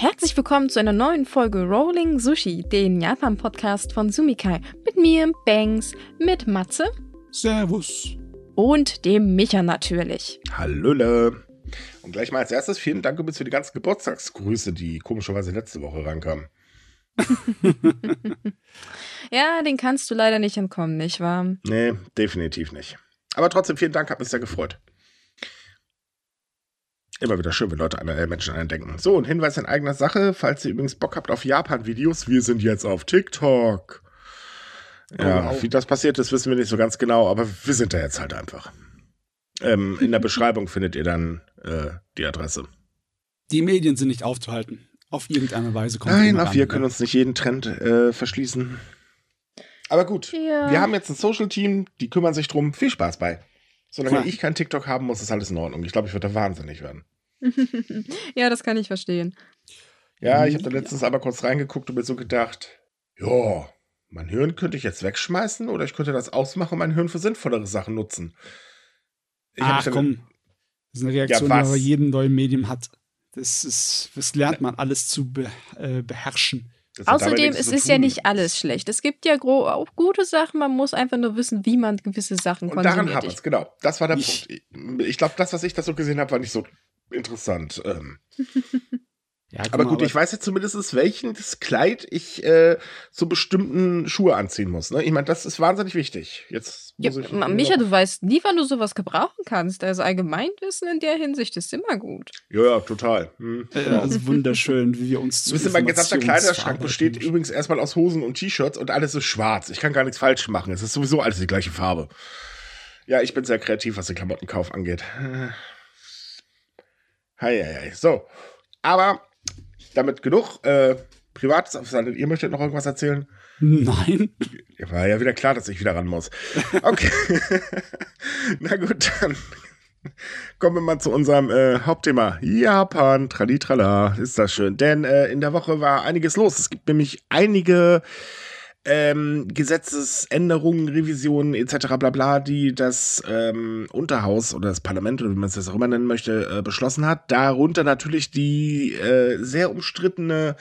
Herzlich willkommen zu einer neuen Folge Rolling Sushi, den Japan-Podcast von Sumikai. Mit mir, Banks, mit Matze. Servus. Und dem Micha natürlich. Hallöle. Und gleich mal als erstes vielen Dank übrigens für die ganzen Geburtstagsgrüße, die komischerweise letzte Woche rankamen. ja, den kannst du leider nicht entkommen, nicht wahr? Nee, definitiv nicht. Aber trotzdem vielen Dank, hat mich sehr gefreut. Immer wieder schön, wenn Leute an äh, Menschen eindenken. So, ein Hinweis in eigener Sache. Falls ihr übrigens Bock habt auf Japan-Videos, wir sind jetzt auf TikTok. Ja, oh, wie das passiert ist, wissen wir nicht so ganz genau, aber wir sind da jetzt halt einfach. Ähm, in der Beschreibung findet ihr dann äh, die Adresse. Die Medien sind nicht aufzuhalten. Auf irgendeine Weise kommt Nein, auch wir können uns nicht jeden Trend äh, verschließen. Aber gut, ja. wir haben jetzt ein Social-Team, die kümmern sich drum. Viel Spaß bei. Solange Klar. ich kein TikTok haben muss, ist alles in Ordnung. Ich glaube, ich würde da wahnsinnig werden. ja, das kann ich verstehen. Ja, ich habe da letztens aber kurz reingeguckt und mir so gedacht, ja, mein Hirn könnte ich jetzt wegschmeißen oder ich könnte das ausmachen und mein Hirn für sinnvollere Sachen nutzen. Ich Ach komm, das ist eine Reaktion, ja, die man bei jedem neuen Medium hat. Das, ist, das lernt man alles zu be, äh, beherrschen. Außerdem es ist ja nicht alles schlecht. Es gibt ja auch gute Sachen, man muss einfach nur wissen, wie man gewisse Sachen und konsumiert. Daran haben wir es, genau. Das war der ich, Punkt. Ich glaube, das, was ich da so gesehen habe, war nicht so interessant. Ähm. Ja, aber gut, aber ich weiß jetzt zumindest, welches Kleid ich äh, zu bestimmten Schuhe anziehen muss. Ne? Ich meine, das ist wahnsinnig wichtig. Jetzt ja, Micha, du weißt nie, wann du sowas gebrauchen kannst. Also Allgemeinwissen in der Hinsicht ist immer gut. Ja, ja, total. Hm. Ja, also wunderschön, wie wir uns zu Wisst ihr, mein gesamter Kleiderschrank besteht übrigens erstmal aus Hosen und T-Shirts und alles ist schwarz. Ich kann gar nichts falsch machen. Es ist sowieso alles die gleiche Farbe. Ja, ich bin sehr kreativ, was den Klamottenkauf angeht. Hei, hei, hei. So. Aber damit genug. Äh, Privates, ihr möchtet noch irgendwas erzählen? Nein. War ja wieder klar, dass ich wieder ran muss. Okay. Na gut, dann kommen wir mal zu unserem äh, Hauptthema. Japan, tralitrala, ist das schön. Denn äh, in der Woche war einiges los. Es gibt nämlich einige ähm, Gesetzesänderungen, Revisionen etc. bla bla, die das ähm, Unterhaus oder das Parlament oder wie man es jetzt auch immer nennen möchte, äh, beschlossen hat. Darunter natürlich die äh, sehr umstrittene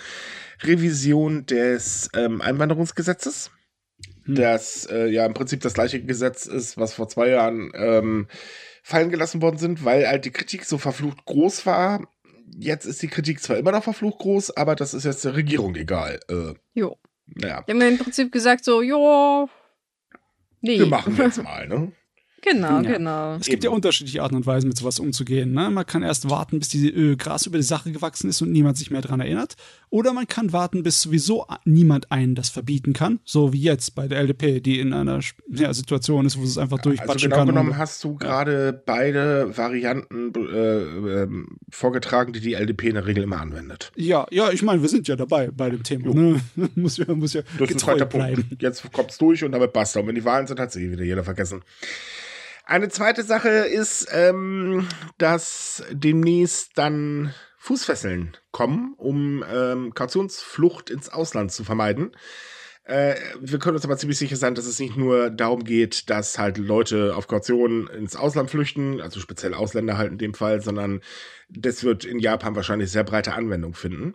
Revision des ähm, Einwanderungsgesetzes. Hm. Das äh, ja im Prinzip das gleiche Gesetz ist, was vor zwei Jahren ähm, fallen gelassen worden sind, weil halt die Kritik so verflucht groß war. Jetzt ist die Kritik zwar immer noch verflucht groß, aber das ist jetzt der Regierung egal. Äh, jo. Ja. Die haben im Prinzip gesagt so, ja, nee. Wir machen jetzt mal, ne? Genau, ja. genau. Es gibt Eben. ja unterschiedliche Arten und Weisen, mit sowas umzugehen. Ne? Man kann erst warten, bis die äh, Gras über die Sache gewachsen ist und niemand sich mehr daran erinnert. Oder man kann warten, bis sowieso niemand einen das verbieten kann. So wie jetzt bei der LDP, die in einer ja, Situation ist, wo es einfach durchbatschen also genau kann. Genau genommen hast du gerade ja. beide Varianten äh, äh, vorgetragen, die die LDP in der Regel immer anwendet. Ja, ja, ich meine, wir sind ja dabei bei dem Thema. Ne? muss ja, muss ja das ist ein bleiben. Punkt. Jetzt kommt es durch und damit basta. Und wenn die Wahlen sind, hat sich wieder jeder vergessen. Eine zweite Sache ist, ähm, dass demnächst dann Fußfesseln kommen, um ähm, Kautionsflucht ins Ausland zu vermeiden. Äh, wir können uns aber ziemlich sicher sein, dass es nicht nur darum geht, dass halt Leute auf Kaution ins Ausland flüchten, also speziell Ausländer halt in dem Fall, sondern das wird in Japan wahrscheinlich sehr breite Anwendung finden.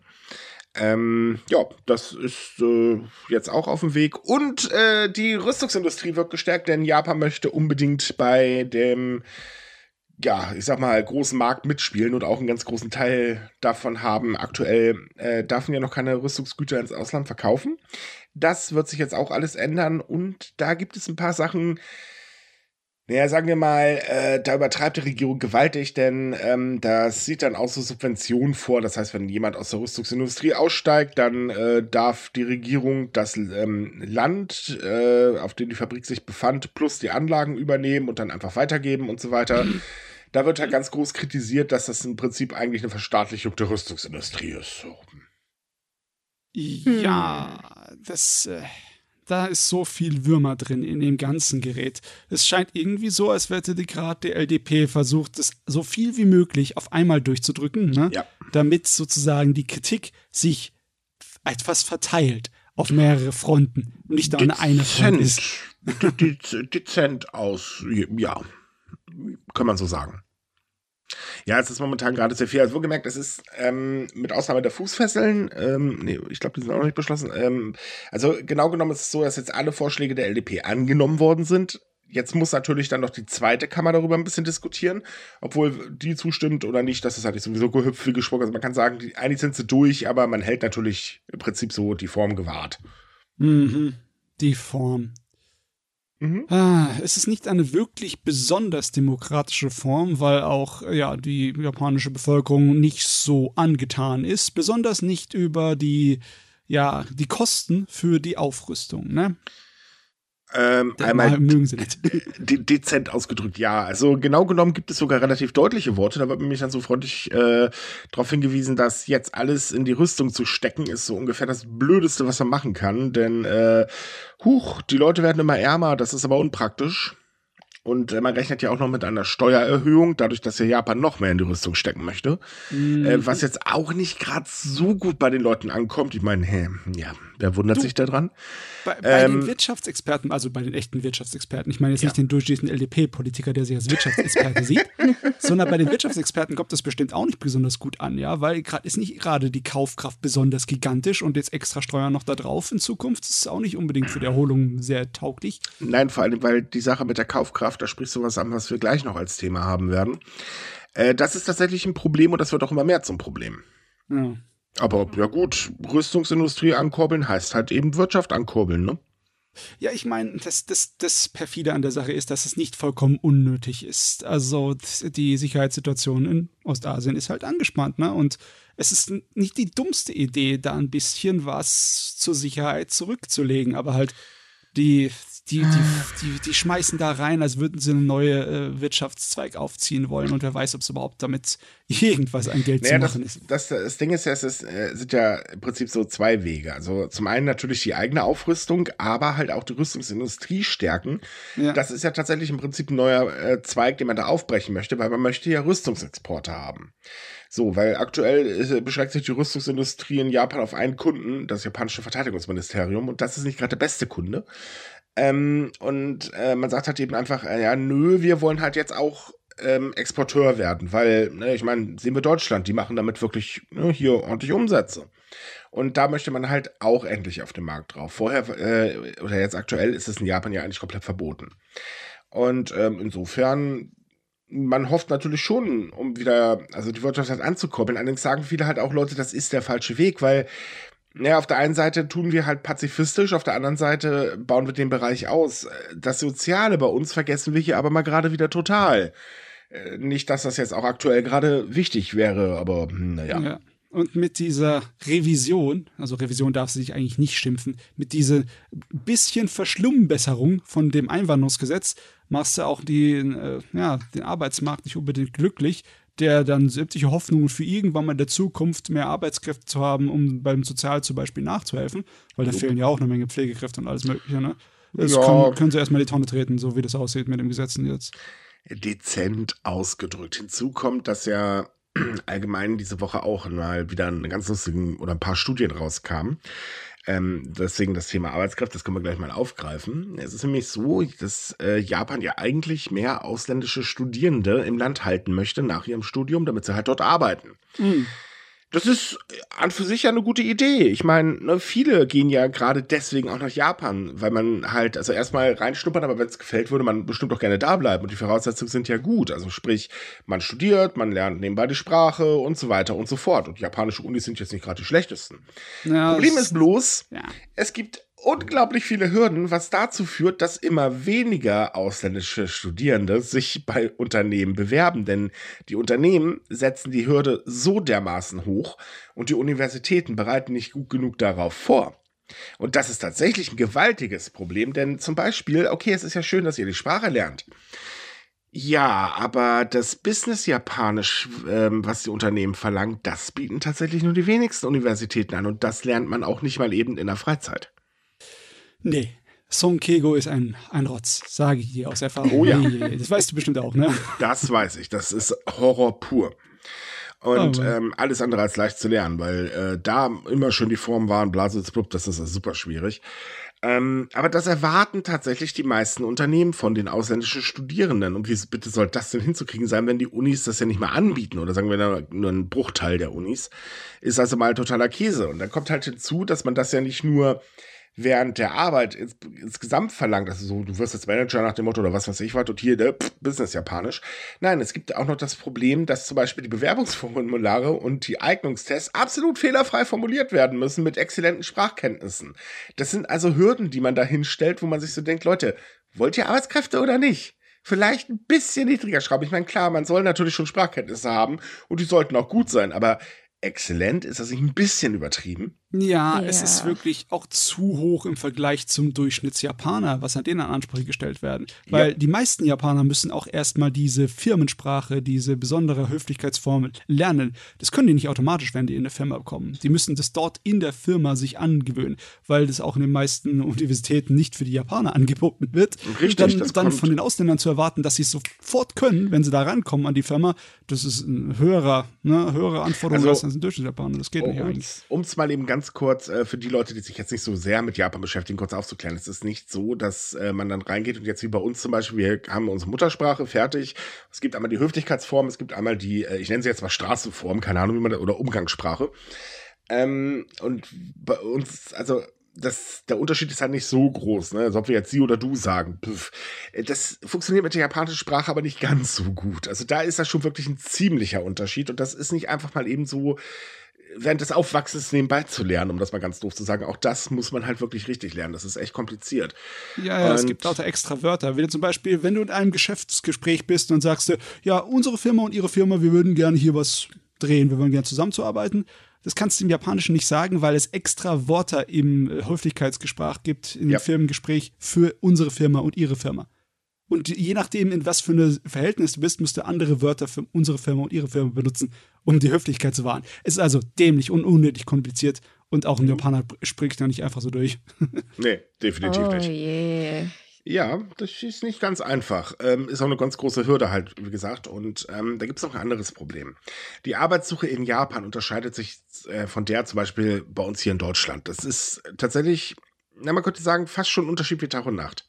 Ähm, ja, das ist äh, jetzt auch auf dem Weg. Und äh, die Rüstungsindustrie wird gestärkt, denn Japan möchte unbedingt bei dem, ja, ich sag mal, großen Markt mitspielen und auch einen ganz großen Teil davon haben. Aktuell äh, darf man ja noch keine Rüstungsgüter ins Ausland verkaufen. Das wird sich jetzt auch alles ändern und da gibt es ein paar Sachen, naja, sagen wir mal, äh, da übertreibt die Regierung gewaltig, denn ähm, das sieht dann auch so Subventionen vor. Das heißt, wenn jemand aus der Rüstungsindustrie aussteigt, dann äh, darf die Regierung das ähm, Land, äh, auf dem die Fabrik sich befand, plus die Anlagen übernehmen und dann einfach weitergeben und so weiter. Da wird halt ganz groß kritisiert, dass das im Prinzip eigentlich eine Verstaatlichung der Rüstungsindustrie ist. Ja, das. Äh da ist so viel Würmer drin in dem ganzen Gerät. Es scheint irgendwie so, als hätte die gerade der LDP versucht, das so viel wie möglich auf einmal durchzudrücken, ne? ja. damit sozusagen die Kritik sich etwas verteilt auf mehrere Fronten und nicht an eine Front ist. Dezent aus, ja, kann man so sagen. Ja, es ist momentan gerade sehr viel. Also, wohlgemerkt, es ist ähm, mit Ausnahme der Fußfesseln, ähm, nee, ich glaube, die sind auch noch nicht beschlossen. Ähm, also, genau genommen ist es so, dass jetzt alle Vorschläge der LDP angenommen worden sind. Jetzt muss natürlich dann noch die zweite Kammer darüber ein bisschen diskutieren, obwohl die zustimmt oder nicht, das ist halt nicht sowieso gehüpft wie gesprochen. Also man kann sagen, die, eigentlich sind sie durch, aber man hält natürlich im Prinzip so die Form gewahrt. Mhm. Die Form. Mhm. Ah, es ist nicht eine wirklich besonders demokratische Form, weil auch ja die japanische Bevölkerung nicht so angetan ist, besonders nicht über die ja die Kosten für die Aufrüstung. Ne? Ähm, einmal mögen sie nicht. De dezent ausgedrückt, ja. Also genau genommen gibt es sogar relativ deutliche Worte. Da wird mich dann so freundlich äh, darauf hingewiesen, dass jetzt alles in die Rüstung zu stecken ist so ungefähr das Blödeste, was man machen kann. Denn äh, huch, die Leute werden immer ärmer, das ist aber unpraktisch. Und äh, man rechnet ja auch noch mit einer Steuererhöhung, dadurch, dass ja Japan noch mehr in die Rüstung stecken möchte. Mhm. Äh, was jetzt auch nicht gerade so gut bei den Leuten ankommt. Ich meine, hä, ja, wer wundert du, sich daran? Bei, bei ähm, den Wirtschaftsexperten, also bei den echten Wirtschaftsexperten, ich meine jetzt ja. nicht den durchschnittlichen LDP-Politiker, der sich als Wirtschaftsexperte sieht, sondern bei den Wirtschaftsexperten kommt das bestimmt auch nicht besonders gut an, ja, weil gerade ist nicht gerade die Kaufkraft besonders gigantisch und jetzt extra Steuern noch da drauf in Zukunft ist auch nicht unbedingt für die Erholung sehr tauglich. Nein, vor allem, weil die Sache mit der Kaufkraft Wissenschaft, da sprichst du was an, was wir gleich noch als Thema haben werden. Äh, das ist tatsächlich ein Problem und das wird auch immer mehr zum Problem. Ja. Aber ja gut, Rüstungsindustrie ankurbeln heißt halt eben Wirtschaft ankurbeln, ne? Ja, ich meine, das, das, das perfide an der Sache ist, dass es nicht vollkommen unnötig ist. Also die Sicherheitssituation in Ostasien ist halt angespannt, ne? Und es ist nicht die dummste Idee, da ein bisschen was zur Sicherheit zurückzulegen, aber halt die, die, die, die, die schmeißen da rein, als würden sie einen neuen äh, Wirtschaftszweig aufziehen wollen und wer weiß, ob es überhaupt damit irgendwas an Geld naja, zu machen das, ist. Das, das Ding ist ja, es ist, äh, sind ja im Prinzip so zwei Wege. Also zum einen natürlich die eigene Aufrüstung, aber halt auch die Rüstungsindustrie stärken. Ja. Das ist ja tatsächlich im Prinzip ein neuer äh, Zweig, den man da aufbrechen möchte, weil man möchte ja Rüstungsexporte haben. So, weil aktuell ist, beschränkt sich die Rüstungsindustrie in Japan auf einen Kunden, das japanische Verteidigungsministerium, und das ist nicht gerade der beste Kunde. Ähm, und äh, man sagt halt eben einfach, äh, ja, nö, wir wollen halt jetzt auch ähm, Exporteur werden, weil, ne, ich meine, sehen wir Deutschland, die machen damit wirklich ne, hier ordentlich Umsätze. Und da möchte man halt auch endlich auf den Markt drauf. Vorher, äh, oder jetzt aktuell, ist es in Japan ja eigentlich komplett verboten. Und ähm, insofern, man hofft natürlich schon, um wieder, also die Wirtschaft halt anzukurbeln. Allerdings sagen viele halt auch Leute, das ist der falsche Weg, weil ja, auf der einen Seite tun wir halt pazifistisch, auf der anderen Seite bauen wir den Bereich aus. Das Soziale bei uns vergessen wir hier aber mal gerade wieder total. Äh, nicht, dass das jetzt auch aktuell gerade wichtig wäre, aber hm, naja. Ja. Und mit dieser Revision, also Revision darf sie sich eigentlich nicht schimpfen, mit dieser bisschen Verschlummbesserung von dem Einwanderungsgesetz machst du auch die, äh, ja, den Arbeitsmarkt nicht unbedingt glücklich, der dann sämtliche Hoffnungen für irgendwann mal in der Zukunft mehr Arbeitskräfte zu haben, um beim Sozial zum Beispiel nachzuhelfen, weil da jo. fehlen ja auch eine Menge Pflegekräfte und alles Mögliche. Ne? Das ja. können, können sie erstmal die Tonne treten, so wie das aussieht mit dem Gesetzen jetzt. Dezent ausgedrückt. Hinzu kommt, dass ja allgemein diese Woche auch mal wieder eine ganz lustigen oder ein paar Studien rauskamen, ähm, deswegen das Thema Arbeitskraft, das können wir gleich mal aufgreifen. Es ist nämlich so, dass äh, Japan ja eigentlich mehr ausländische Studierende im Land halten möchte nach ihrem Studium, damit sie halt dort arbeiten. Mhm. Das ist an für sich ja eine gute Idee. Ich meine, ne, viele gehen ja gerade deswegen auch nach Japan, weil man halt, also erstmal reinschnuppern, aber wenn es gefällt, würde man bestimmt auch gerne da bleiben. Und die Voraussetzungen sind ja gut. Also sprich, man studiert, man lernt nebenbei die Sprache und so weiter und so fort. Und japanische Unis sind jetzt nicht gerade die schlechtesten. Ja, Problem ist bloß, ja. es gibt unglaublich viele Hürden, was dazu führt, dass immer weniger ausländische Studierende sich bei Unternehmen bewerben. Denn die Unternehmen setzen die Hürde so dermaßen hoch und die Universitäten bereiten nicht gut genug darauf vor. Und das ist tatsächlich ein gewaltiges Problem, denn zum Beispiel, okay, es ist ja schön, dass ihr die Sprache lernt. Ja, aber das Business-Japanisch, ähm, was die Unternehmen verlangen, das bieten tatsächlich nur die wenigsten Universitäten an und das lernt man auch nicht mal eben in der Freizeit. Nee. Song Kego ist ein, ein Rotz, sage ich dir aus Erfahrung. Oh ja. Das weißt du bestimmt auch, ne? Das weiß ich. Das ist Horror pur. Und oh, ähm, alles andere als leicht zu lernen, weil äh, da immer schön die Form waren, Blase, das ist super schwierig. Ähm, aber das erwarten tatsächlich die meisten Unternehmen von den ausländischen Studierenden. Und wie bitte soll das denn hinzukriegen sein, wenn die Unis das ja nicht mal anbieten? Oder sagen wir nur ein Bruchteil der Unis. Ist also mal totaler Käse. Und dann kommt halt hinzu, dass man das ja nicht nur während der Arbeit ins, insgesamt verlangt, also so, du wirst jetzt Manager nach dem Motto oder was weiß ich was und hier der pff, Business Japanisch. Nein, es gibt auch noch das Problem, dass zum Beispiel die Bewerbungsformulare und die Eignungstests absolut fehlerfrei formuliert werden müssen mit exzellenten Sprachkenntnissen. Das sind also Hürden, die man da hinstellt, wo man sich so denkt, Leute, wollt ihr Arbeitskräfte oder nicht? Vielleicht ein bisschen niedriger schrauben. Ich meine, klar, man soll natürlich schon Sprachkenntnisse haben und die sollten auch gut sein, aber exzellent ist das nicht ein bisschen übertrieben? Ja, ja, es ist wirklich auch zu hoch im Vergleich zum Durchschnittsjapaner, was an denen an Ansprüche gestellt werden. Weil ja. die meisten Japaner müssen auch erstmal diese Firmensprache, diese besondere Höflichkeitsform lernen. Das können die nicht automatisch, wenn die in eine Firma kommen. Die müssen das dort in der Firma sich angewöhnen, weil das auch in den meisten Universitäten nicht für die Japaner angeboten wird. Richtig, dann, das dann von den Ausländern zu erwarten, dass sie es sofort können, wenn sie da rankommen an die Firma, das ist ein höherer, ne, höhere Anforderung also, als ein Durchschnittsjapaner. Das geht oh, nicht eigentlich. Um es mal eben ganz ganz kurz äh, für die Leute, die sich jetzt nicht so sehr mit Japan beschäftigen, kurz aufzuklären. Es ist nicht so, dass äh, man dann reingeht und jetzt wie bei uns zum Beispiel, wir haben unsere Muttersprache fertig. Es gibt einmal die Höflichkeitsform, es gibt einmal die, äh, ich nenne sie jetzt mal Straßenform, keine Ahnung, wie man da, oder Umgangssprache. Ähm, und bei uns, also das, der Unterschied ist halt nicht so groß, ne? als ob wir jetzt sie oder du sagen. Pff. Das funktioniert mit der japanischen Sprache aber nicht ganz so gut. Also da ist das schon wirklich ein ziemlicher Unterschied und das ist nicht einfach mal eben so während des Aufwachsens nebenbei zu lernen, um das mal ganz doof zu sagen. Auch das muss man halt wirklich richtig lernen. Das ist echt kompliziert. Ja, ja, und es gibt lauter extra Wörter. Wie zum Beispiel, wenn du in einem Geschäftsgespräch bist und sagst, ja, unsere Firma und ihre Firma, wir würden gerne hier was drehen, wir würden gerne zusammenzuarbeiten. Das kannst du im Japanischen nicht sagen, weil es extra Wörter im äh, Höflichkeitsgespräch gibt, im ja. Firmengespräch für unsere Firma und ihre Firma. Und je nachdem, in was für ein Verhältnis du bist, musst du andere Wörter für unsere Firma und ihre Firma benutzen, um die Höflichkeit zu wahren. Es ist also dämlich und unnötig kompliziert und auch ein Japaner spricht da nicht einfach so durch. nee, definitiv oh nicht. Yeah. Ja, das ist nicht ganz einfach. Ähm, ist auch eine ganz große Hürde halt, wie gesagt. Und ähm, da gibt es noch ein anderes Problem. Die Arbeitssuche in Japan unterscheidet sich äh, von der zum Beispiel bei uns hier in Deutschland. Das ist tatsächlich, na, man könnte sagen, fast schon ein Unterschied wie Tag und Nacht.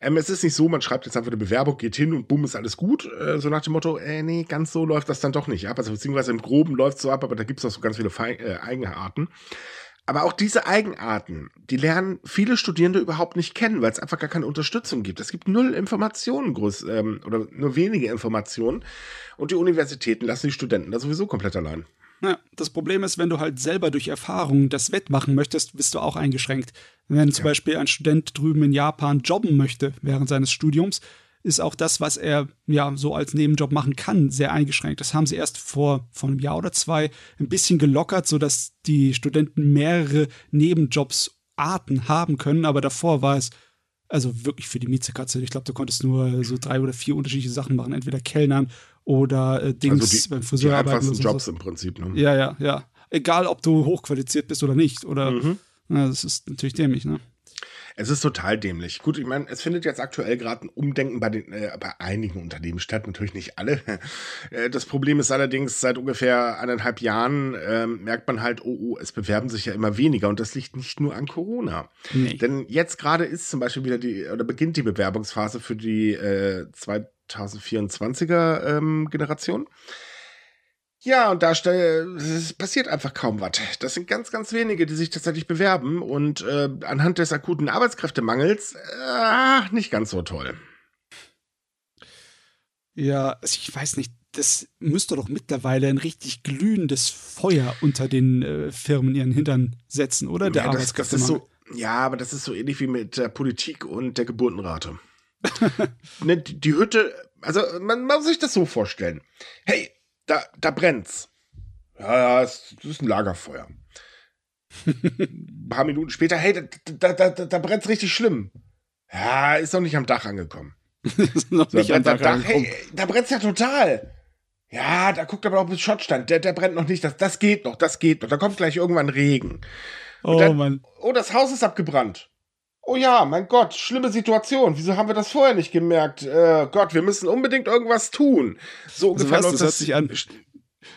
Ähm, es ist nicht so, man schreibt jetzt einfach eine Bewerbung, geht hin und bumm, ist alles gut. Äh, so nach dem Motto, äh, nee, ganz so läuft das dann doch nicht ab. Also beziehungsweise im Groben läuft es so ab, aber da gibt es auch so ganz viele Fe äh, Eigenarten. Aber auch diese Eigenarten, die lernen viele Studierende überhaupt nicht kennen, weil es einfach gar keine Unterstützung gibt. Es gibt null Informationen groß, ähm, oder nur wenige Informationen. Und die Universitäten lassen die Studenten da sowieso komplett allein. Ja, das Problem ist, wenn du halt selber durch Erfahrung das wettmachen möchtest, bist du auch eingeschränkt. Wenn zum ja. Beispiel ein Student drüben in Japan jobben möchte während seines Studiums, ist auch das, was er ja so als Nebenjob machen kann, sehr eingeschränkt. Das haben sie erst vor, vor einem Jahr oder zwei ein bisschen gelockert, sodass die Studenten mehrere Nebenjobs-Arten haben können, aber davor war es also wirklich für die Miezekatze. Ich glaube, du konntest nur so drei oder vier unterschiedliche Sachen machen, entweder Kellnern oder äh, Dings also die, beim Friseur die arbeiten. Oder Jobs im Prinzip. Ne? Ja, ja, ja. Egal, ob du hochqualifiziert bist oder nicht. Oder mhm. na, das ist natürlich dämlich, ne? Es ist total dämlich. Gut, ich meine, es findet jetzt aktuell gerade ein Umdenken bei, den, äh, bei einigen Unternehmen statt, natürlich nicht alle. Äh, das Problem ist allerdings, seit ungefähr eineinhalb Jahren äh, merkt man halt, oh, oh, es bewerben sich ja immer weniger und das liegt nicht nur an Corona. Nee. Denn jetzt gerade ist zum Beispiel wieder die, oder beginnt die Bewerbungsphase für die äh, 2024er ähm, Generation. Ja, und da es passiert einfach kaum was. Das sind ganz, ganz wenige, die sich tatsächlich bewerben und äh, anhand des akuten Arbeitskräftemangels äh, nicht ganz so toll. Ja, also ich weiß nicht, das müsste doch mittlerweile ein richtig glühendes Feuer unter den äh, Firmen ihren Hintern setzen, oder? Der ja, das, das ist so, ja, aber das ist so ähnlich wie mit der Politik und der Geburtenrate. ne, die, Hütte, also man, man muss sich das so vorstellen. Hey, da, da brennt's. Ja, ja, es ist ein Lagerfeuer. ein paar Minuten später, hey, da, da, da, da brennt's richtig schlimm. Ja, ist noch nicht am Dach angekommen. ist noch so, nicht am Dach, Dach Hey, da brennt's ja total. Ja, da guckt aber auch bis Schottstand. Der, der brennt noch nicht. Das, das geht noch, das geht noch. Da kommt gleich irgendwann Regen. oh dann, Mann. Oh, das Haus ist abgebrannt. Oh ja, mein Gott, schlimme Situation. Wieso haben wir das vorher nicht gemerkt? Äh, Gott, wir müssen unbedingt irgendwas tun. So also ungefähr also was, das hört sich an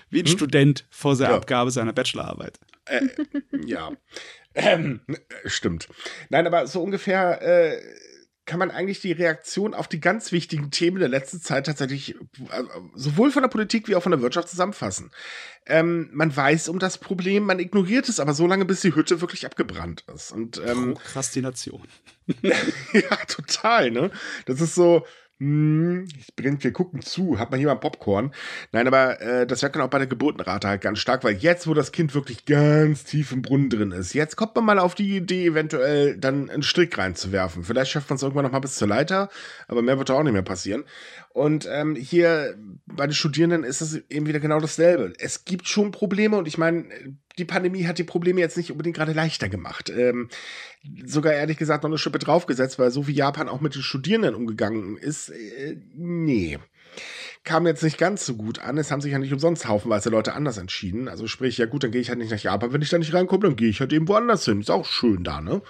wie ein hm? Student vor der ja. Abgabe seiner Bachelorarbeit. Äh, ja. Ähm, stimmt. Nein, aber so ungefähr äh, kann man eigentlich die Reaktion auf die ganz wichtigen Themen der letzten Zeit tatsächlich äh, sowohl von der Politik wie auch von der Wirtschaft zusammenfassen. Ähm, man weiß um das Problem, man ignoriert es aber so lange, bis die Hütte wirklich abgebrannt ist. Und ähm, Prokrastination. ja, total, ne? Das ist so, hm, ich bringe, wir gucken zu, hat man hier mal Popcorn? Nein, aber äh, das merkt man auch bei der Geburtenrate halt ganz stark, weil jetzt, wo das Kind wirklich ganz tief im Brunnen drin ist, jetzt kommt man mal auf die Idee, eventuell dann einen Strick reinzuwerfen. Vielleicht schafft man es irgendwann noch mal bis zur Leiter, aber mehr wird da auch nicht mehr passieren. Und ähm, hier bei den Studierenden ist es eben wieder genau dasselbe. Es gibt schon Probleme und ich meine, die Pandemie hat die Probleme jetzt nicht unbedingt gerade leichter gemacht. Ähm, sogar ehrlich gesagt noch eine Schippe draufgesetzt, weil so wie Japan auch mit den Studierenden umgegangen ist, äh, nee. Kam jetzt nicht ganz so gut an. Es haben sich ja nicht umsonst haufenweise Leute anders entschieden. Also sprich, ja gut, dann gehe ich halt nicht nach Japan. Wenn ich da nicht reinkomme, dann gehe ich halt eben woanders hin. Ist auch schön da, ne?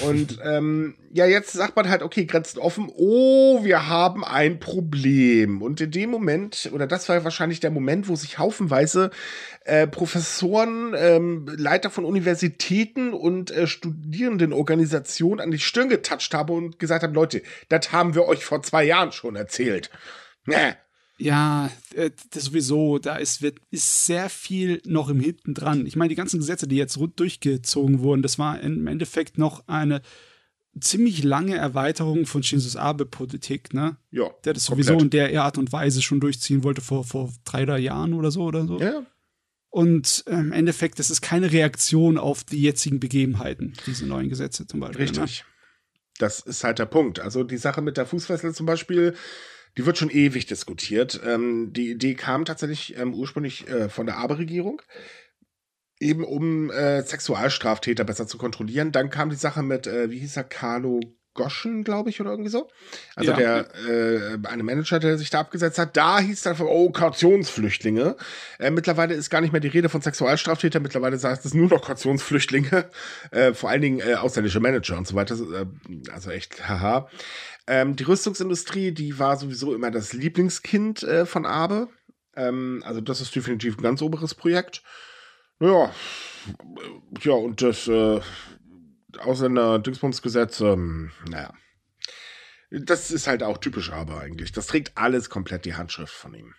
Und ähm, ja, jetzt sagt man halt, okay, Grenzen offen. Oh, wir haben ein Problem. Und in dem Moment, oder das war wahrscheinlich der Moment, wo sich haufenweise äh, Professoren, ähm, Leiter von Universitäten und äh, Studierendenorganisationen an die Stirn getatscht haben und gesagt haben, Leute, das haben wir euch vor zwei Jahren schon erzählt. Nee. Ja, äh, das sowieso, da ist, wird, ist sehr viel noch im Hinten dran. Ich meine, die ganzen Gesetze, die jetzt durchgezogen wurden, das war im Endeffekt noch eine ziemlich lange Erweiterung von Shinzo Abe-Politik, ne? Ja. Der das sowieso komplett. in der Art und Weise schon durchziehen wollte vor, vor drei, drei Jahren oder so oder so. Ja. Und äh, im Endeffekt, das ist keine Reaktion auf die jetzigen Begebenheiten, diese neuen Gesetze zum Beispiel. Ne? Richtig. Ne? Das ist halt der Punkt. Also die Sache mit der Fußfessel zum Beispiel, die wird schon ewig diskutiert. Ähm, die Idee kam tatsächlich ähm, ursprünglich äh, von der Abe-Regierung, eben um äh, Sexualstraftäter besser zu kontrollieren. Dann kam die Sache mit, äh, wie hieß er, Carlo Goschen, glaube ich, oder irgendwie so. Also ja. der äh, eine Manager, der sich da abgesetzt hat, da hieß dann von, oh, Kautionsflüchtlinge. Äh, mittlerweile ist gar nicht mehr die Rede von Sexualstraftätern, mittlerweile sagt es nur noch Kautionsflüchtlinge, äh, vor allen Dingen äh, ausländische Manager und so weiter. Äh, also echt, haha. Ähm, die Rüstungsindustrie, die war sowieso immer das Lieblingskind äh, von Abe. Ähm, also das ist definitiv ein ganz oberes Projekt. Ja, ja, und das äh, Ausländer-Dingsbums-Gesetz, ähm, naja. Das ist halt auch typisch Abe eigentlich. Das trägt alles komplett die Handschrift von ihm.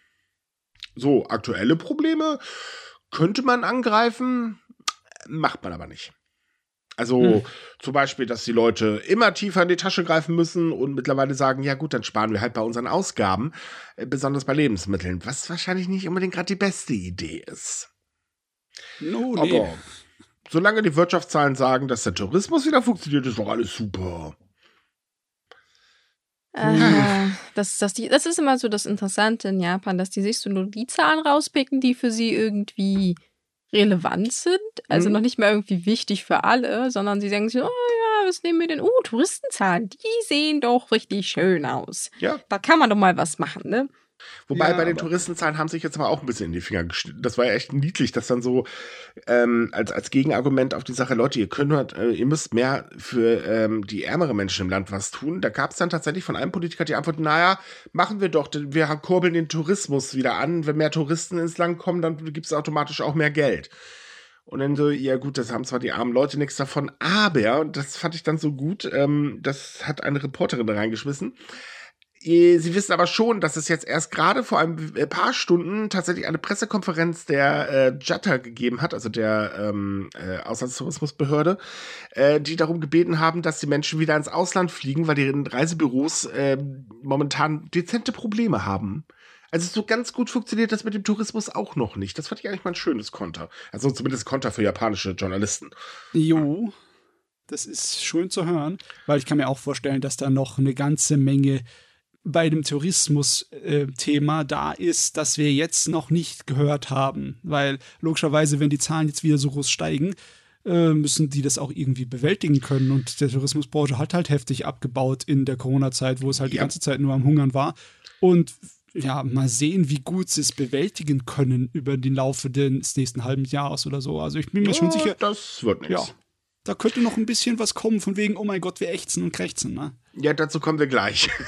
So, aktuelle Probleme könnte man angreifen, macht man aber nicht. Also hm. zum Beispiel, dass die Leute immer tiefer in die Tasche greifen müssen und mittlerweile sagen, ja gut, dann sparen wir halt bei unseren Ausgaben, äh, besonders bei Lebensmitteln, was wahrscheinlich nicht unbedingt gerade die beste Idee ist. No, nee. Aber solange die Wirtschaftszahlen sagen, dass der Tourismus wieder funktioniert, ist doch alles super. Äh, das, das, die, das ist immer so das Interessante in Japan, dass die sich so nur die Zahlen rauspicken, die für sie irgendwie relevant sind, also mhm. noch nicht mehr irgendwie wichtig für alle, sondern sie denken sich, oh ja, was nehmen wir denn? Oh, Touristenzahlen, die sehen doch richtig schön aus. Ja. Da kann man doch mal was machen, ne? Wobei ja, bei den Touristenzahlen haben sich jetzt aber auch ein bisschen in die Finger geschnitten. Das war ja echt niedlich, dass dann so ähm, als, als Gegenargument auf die Sache, Leute, ihr könnt äh, ihr müsst mehr für ähm, die ärmeren Menschen im Land was tun. Da gab es dann tatsächlich von einem Politiker die Antwort, naja, machen wir doch, wir kurbeln den Tourismus wieder an. Wenn mehr Touristen ins Land kommen, dann gibt es automatisch auch mehr Geld. Und dann so, ja gut, das haben zwar die armen Leute nichts davon, aber, und das fand ich dann so gut, ähm, das hat eine Reporterin da reingeschmissen, Sie wissen aber schon, dass es jetzt erst gerade vor ein paar Stunden tatsächlich eine Pressekonferenz der äh, JATA gegeben hat, also der ähm, äh, Auslandstourismusbehörde, äh, die darum gebeten haben, dass die Menschen wieder ins Ausland fliegen, weil die Reisebüros äh, momentan dezente Probleme haben. Also so ganz gut funktioniert das mit dem Tourismus auch noch nicht. Das fand ich eigentlich mal ein schönes Konter. Also zumindest Konter für japanische Journalisten. Jo, das ist schön zu hören, weil ich kann mir auch vorstellen, dass da noch eine ganze Menge bei dem Tourismus-Thema äh, da ist, das wir jetzt noch nicht gehört haben. Weil logischerweise, wenn die Zahlen jetzt wieder so groß steigen, äh, müssen die das auch irgendwie bewältigen können. Und der Tourismusbranche hat halt heftig abgebaut in der Corona-Zeit, wo es halt ja. die ganze Zeit nur am Hungern war. Und ja, mal sehen, wie gut sie es bewältigen können über den Laufe des nächsten halben Jahres oder so. Also ich bin mir ja, schon sicher. Das wird nichts. Ja, da könnte noch ein bisschen was kommen, von wegen, oh mein Gott, wir ächzen und krächzen, ne? Ja, dazu kommen wir gleich.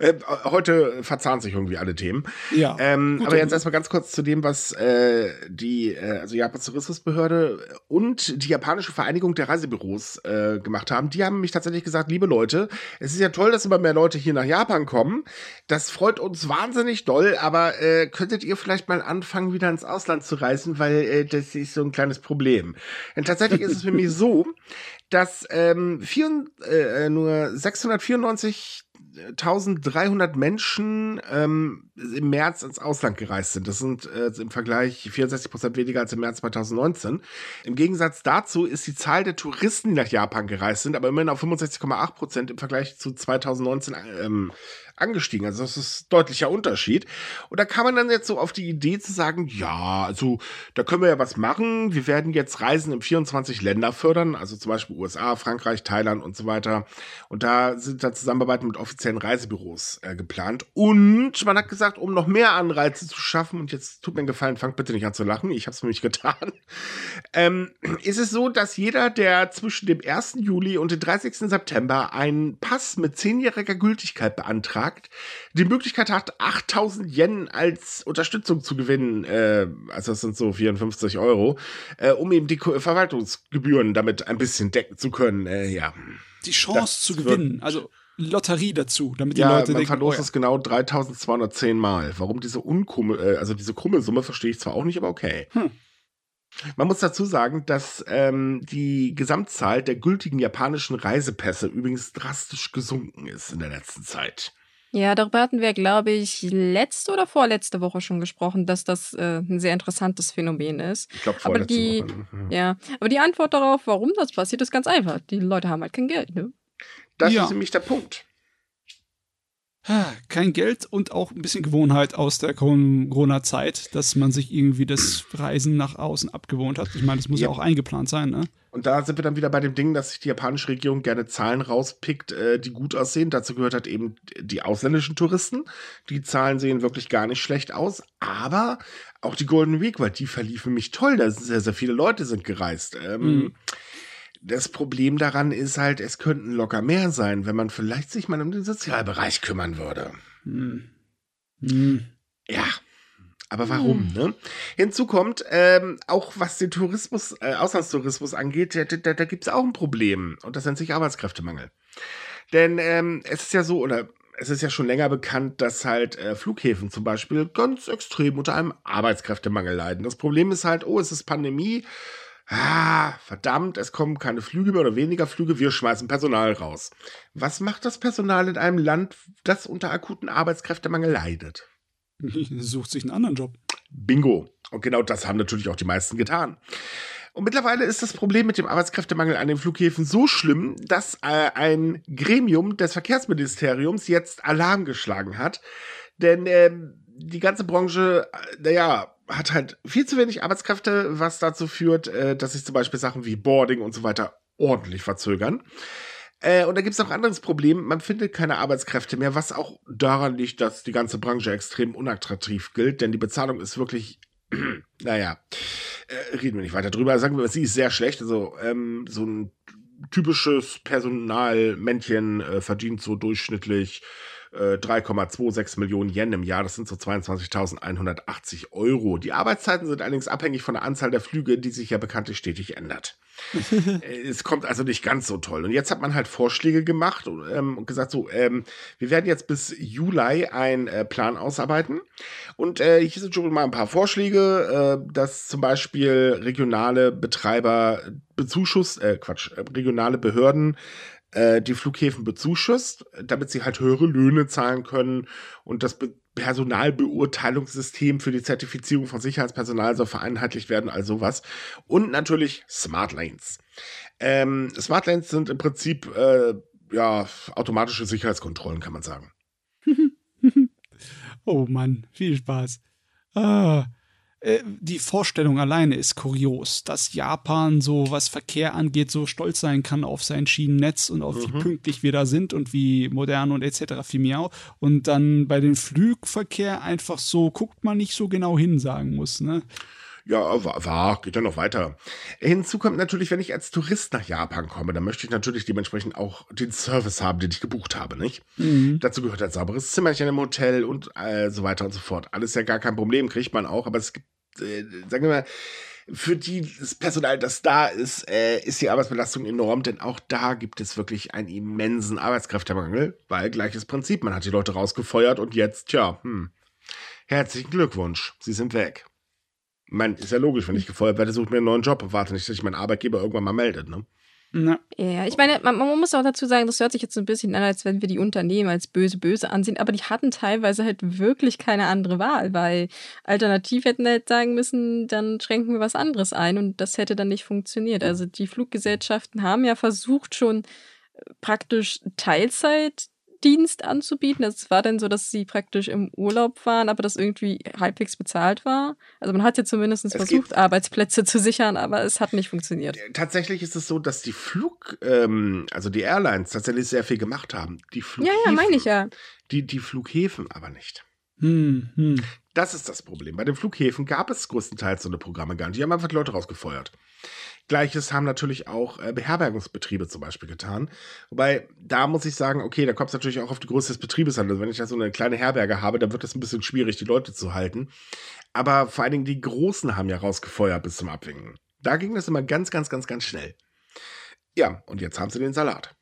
Äh, heute verzahnen sich irgendwie alle Themen. Ja. Ähm, aber jetzt erstmal ganz kurz zu dem, was äh, die, äh, also Japans Tourismusbehörde und die japanische Vereinigung der Reisebüros äh, gemacht haben. Die haben mich tatsächlich gesagt, liebe Leute, es ist ja toll, dass immer mehr Leute hier nach Japan kommen. Das freut uns wahnsinnig doll, aber äh, könntet ihr vielleicht mal anfangen, wieder ins Ausland zu reisen, weil äh, das ist so ein kleines Problem. Denn tatsächlich ist es für mich so, dass ähm, vier, äh, nur 694.300 Menschen ähm, im März ins Ausland gereist sind. Das sind äh, im Vergleich 64 Prozent weniger als im März 2019. Im Gegensatz dazu ist die Zahl der Touristen, die nach Japan gereist sind, aber immerhin auf 65,8 Prozent im Vergleich zu 2019 ähm, angestiegen. Also das ist deutlicher Unterschied. Und da kam man dann jetzt so auf die Idee zu sagen, ja, also da können wir ja was machen. Wir werden jetzt Reisen in 24 Länder fördern, also zum Beispiel USA, Frankreich, Thailand und so weiter. Und da sind da Zusammenarbeiten mit offiziellen Reisebüros äh, geplant. Und man hat gesagt, um noch mehr Anreize zu schaffen, und jetzt tut mir einen Gefallen, fangt bitte nicht an zu lachen, ich habe es nämlich getan, ähm, ist es so, dass jeder, der zwischen dem 1. Juli und dem 30. September einen Pass mit zehnjähriger Gültigkeit beantragt, gefragt, die Möglichkeit hat, 8000 Yen als Unterstützung zu gewinnen, äh, also das sind so 54 Euro, äh, um eben die Verwaltungsgebühren damit ein bisschen decken zu können. Äh, ja. Die Chance das zu gewinnen, also Lotterie dazu, damit die ja, Leute man denken, verlost oh ja. es genau 3210 Mal. Warum diese unkrumme, äh, also diese krumme Summe verstehe ich zwar auch nicht, aber okay. Hm. Man muss dazu sagen, dass ähm, die Gesamtzahl der gültigen japanischen Reisepässe übrigens drastisch gesunken ist in der letzten Zeit. Ja, darüber hatten wir, glaube ich, letzte oder vorletzte Woche schon gesprochen, dass das äh, ein sehr interessantes Phänomen ist. Ich glaube, aber vorletzte die, Woche. Mhm. ja, aber die Antwort darauf, warum das passiert, ist ganz einfach. Die Leute haben halt kein Geld, ne? Das Ja. ist nämlich der Punkt. Kein Geld und auch ein bisschen Gewohnheit aus der Corona-Zeit, dass man sich irgendwie das Reisen nach außen abgewohnt hat. Ich meine, das muss ja, Ja. auch eingeplant sein, ne? Und da sind wir dann wieder bei dem Ding, dass sich die japanische Regierung gerne Zahlen rauspickt, äh, die gut aussehen. Dazu gehört halt eben die ausländischen Touristen. Die Zahlen sehen wirklich gar nicht schlecht aus. Aber auch die Golden Week, weil die verlief für mich toll. Da sind sehr, sehr viele Leute sind gereist. Ähm, Mhm. Das Problem daran ist halt, es könnten locker mehr sein, wenn man vielleicht sich mal um den Sozialbereich kümmern würde. Hm. Hm. Ja. Aber warum, ne? Hinzu kommt, ähm, auch was den Tourismus, äh, Auslandstourismus angeht, da, da, da gibt es auch ein Problem. Und das nennt sich Arbeitskräftemangel. Denn ähm, es ist ja so, oder es ist ja schon länger bekannt, dass halt äh, Flughäfen zum Beispiel ganz extrem unter einem Arbeitskräftemangel leiden. Das Problem ist halt, oh, es ist Pandemie. Ah, verdammt, es kommen keine Flüge mehr oder weniger Flüge, wir schmeißen Personal raus. Was macht das Personal in einem Land, das unter akuten Arbeitskräftemangel leidet? Sucht sich einen anderen Job. Bingo. Und genau das haben natürlich auch die meisten getan. Und mittlerweile ist das Problem mit dem Arbeitskräftemangel an den Flughäfen so schlimm, dass äh, ein Gremium des Verkehrsministeriums jetzt Alarm geschlagen hat. Denn ähm, die ganze Branche, äh, naja, hat halt viel zu wenig Arbeitskräfte, was dazu führt, äh, dass sich zum Beispiel Sachen wie Boarding und so weiter ordentlich verzögern. Äh, und da gibt es auch ein anderes Problem. Man findet keine Arbeitskräfte mehr, was auch daran liegt, dass die ganze Branche extrem unattraktiv gilt, denn die Bezahlung ist wirklich, naja, äh, reden wir nicht weiter drüber. Sagen wir mal, sie ist sehr schlecht. Also ähm, so ein typisches Personalmännchen äh, verdient so durchschnittlich äh, 3,26 Millionen Yen im Jahr. Das sind so 22.180 Euro. Die Arbeitszeiten sind allerdings abhängig von der Anzahl der Flüge, die sich ja bekanntlich stetig ändert. Äh, es kommt also nicht ganz so toll. Und jetzt hat man halt Vorschläge gemacht und, ähm, und gesagt, so, ähm, wir werden jetzt bis Juli einen äh, Plan ausarbeiten. Und äh, hier sind schon mal ein paar Vorschläge, äh, dass zum Beispiel regionale Betreiber bezuschusst, äh, Quatsch, äh, regionale Behörden äh, die Flughäfen bezuschusst, damit sie halt höhere Löhne zahlen können und das Be Personalbeurteilungssystem für die Zertifizierung von Sicherheitspersonal soll vereinheitlicht werden, all sowas. Und natürlich Smart Lanes. Ähm, Smart Lanes sind im Prinzip äh, ja automatische Sicherheitskontrollen, kann man sagen. Oh Mann, viel Spaß. Ah, die Vorstellung alleine ist kurios, dass Japan so, was Verkehr angeht, so stolz sein kann auf sein Schienennetz und auf wie Mhm. pünktlich wir da sind und wie modern und etc. Fimiau. Und dann bei den Flugverkehr einfach so, guckt man nicht so genau hin, sagen muss, ne? Ja, war, war, geht ja noch weiter. Hinzu kommt natürlich, wenn ich als Tourist nach Japan komme, dann möchte ich natürlich dementsprechend auch den Service haben, den ich gebucht habe, nicht? Mhm. Dazu gehört ein sauberes Zimmerchen im Hotel und äh, so weiter und so fort. Alles ja gar kein Problem, kriegt man auch, aber es gibt, äh, sagen wir mal, für die, das Personal, das da ist, äh, ist die Arbeitsbelastung enorm, denn auch da gibt es wirklich einen immensen Arbeitskräftemangel, weil gleiches Prinzip, man hat die Leute rausgefeuert und jetzt, tja, hm, herzlichen Glückwunsch, sie sind weg. Ich meine, ist ja logisch, wenn ich gefeuert werde, suche ich mir einen neuen Job und warte nicht, dass sich mein Arbeitgeber irgendwann mal meldet, ne? Na. Ja, ich meine, man, man, muss auch dazu sagen, das hört sich jetzt so ein bisschen an, als wenn wir die Unternehmen als böse, böse ansehen, aber die hatten teilweise halt wirklich keine andere Wahl, weil alternativ hätten halt sagen müssen, dann schränken wir was anderes ein und das hätte dann nicht funktioniert. Also die Fluggesellschaften haben ja versucht schon praktisch Teilzeit Dienst anzubieten. Es war dann so, dass sie praktisch im Urlaub waren, aber das irgendwie halbwegs bezahlt war. Also man hat ja zumindest es versucht, Arbeitsplätze zu sichern, aber es hat nicht funktioniert. Tatsächlich ist es so, dass die Flug, ähm, also die Airlines tatsächlich sehr viel gemacht haben. Die Flughäfen, ja, ja, meine ich ja. Die, die Flughäfen aber nicht. Hm, hm. Das ist das Problem. Bei den Flughäfen gab es größtenteils so eine Programme gar nicht. Die haben einfach Leute rausgefeuert. Gleiches haben natürlich auch äh, Beherbergungsbetriebe zum Beispiel getan. Wobei, da muss ich sagen, okay, da kommt es natürlich auch auf die Größe des Betriebes an. Also wenn ich da so eine kleine Herberge habe, dann wird es ein bisschen schwierig, die Leute zu halten. Aber vor allen Dingen die Großen haben ja rausgefeuert bis zum Abwinken. Da ging das immer ganz, ganz, ganz, ganz schnell. Ja, und jetzt haben sie den Salat.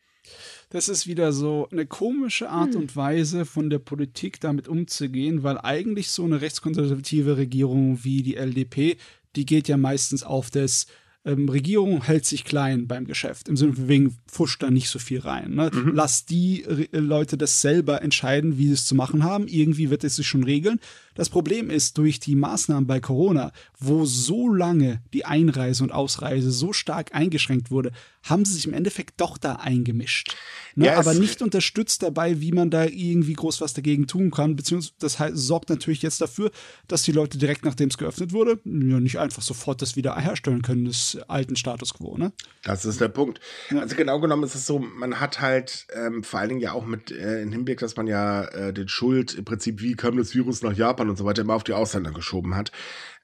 Das ist wieder so eine komische Art hm. und Weise von der Politik damit umzugehen, weil eigentlich so eine rechtskonservative Regierung wie die LDP, die geht ja meistens auf das ähm, Regierung hält sich klein beim Geschäft. Im Sinne von wegen, pfuscht da nicht so viel rein. Ne? Mhm. Lass die äh, Leute das selber entscheiden, wie sie es zu machen haben. Irgendwie wird es sich schon regeln. Das Problem ist, durch die Maßnahmen bei Corona, wo so lange die Einreise und Ausreise so stark eingeschränkt wurde, haben sie sich im Endeffekt doch da eingemischt. Ne? Ja, aber nicht unterstützt dabei, wie man da irgendwie groß was dagegen tun kann. Beziehungsweise das heißt, sorgt natürlich jetzt dafür, dass die Leute direkt nachdem es geöffnet wurde, ja nicht einfach sofort das wieder herstellen können, des alten Status quo. Ne? Das ist der Punkt. Ja. Also genau genommen ist es so, man hat halt ähm, vor allen Dingen ja auch mit äh, in Hinblick, dass man ja äh, den Schuld im Prinzip, wie kam das Virus nach Japan Japan und so weiter immer auf die Ausländer geschoben hat,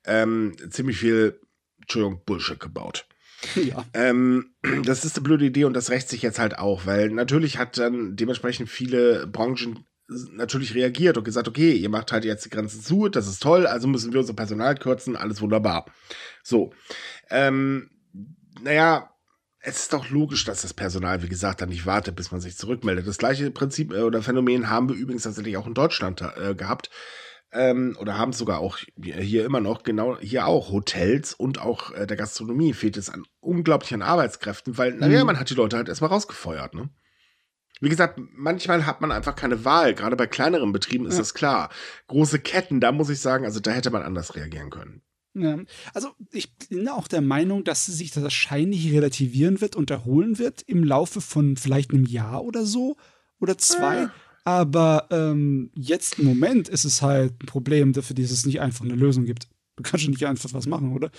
ähm, ziemlich viel, Entschuldigung, Bullshit gebaut. Ja. Ähm, das ist eine blöde Idee und das rächt sich jetzt halt auch, weil natürlich hat dann dementsprechend viele Branchen natürlich reagiert und gesagt, okay, ihr macht halt jetzt die Grenzen zu, das ist toll, also müssen wir unser Personal kürzen, alles wunderbar. So. Ähm, naja, es ist doch logisch, dass das Personal, wie gesagt, dann nicht wartet, bis man sich zurückmeldet. Das gleiche Prinzip äh, oder Phänomen haben wir übrigens tatsächlich auch in Deutschland äh, gehabt ähm, oder haben es sogar auch hier immer noch, genau hier auch Hotels und auch äh, der Gastronomie fehlt es an unglaublichen Arbeitskräften, weil, mhm. naja, man hat die Leute halt erstmal rausgefeuert, ne? Wie gesagt, manchmal hat man einfach keine Wahl. Gerade bei kleineren Betrieben ist ja. das klar. Große Ketten, da muss ich sagen, also da hätte man anders reagieren können. Ja, also ich bin auch der Meinung, dass sich das wahrscheinlich relativieren wird und erholen wird im Laufe von vielleicht einem Jahr oder so oder zwei. Ja. Aber ähm, jetzt im Moment ist es halt ein Problem, für das es nicht einfach eine Lösung gibt. Du kannst ja nicht einfach was machen, oder?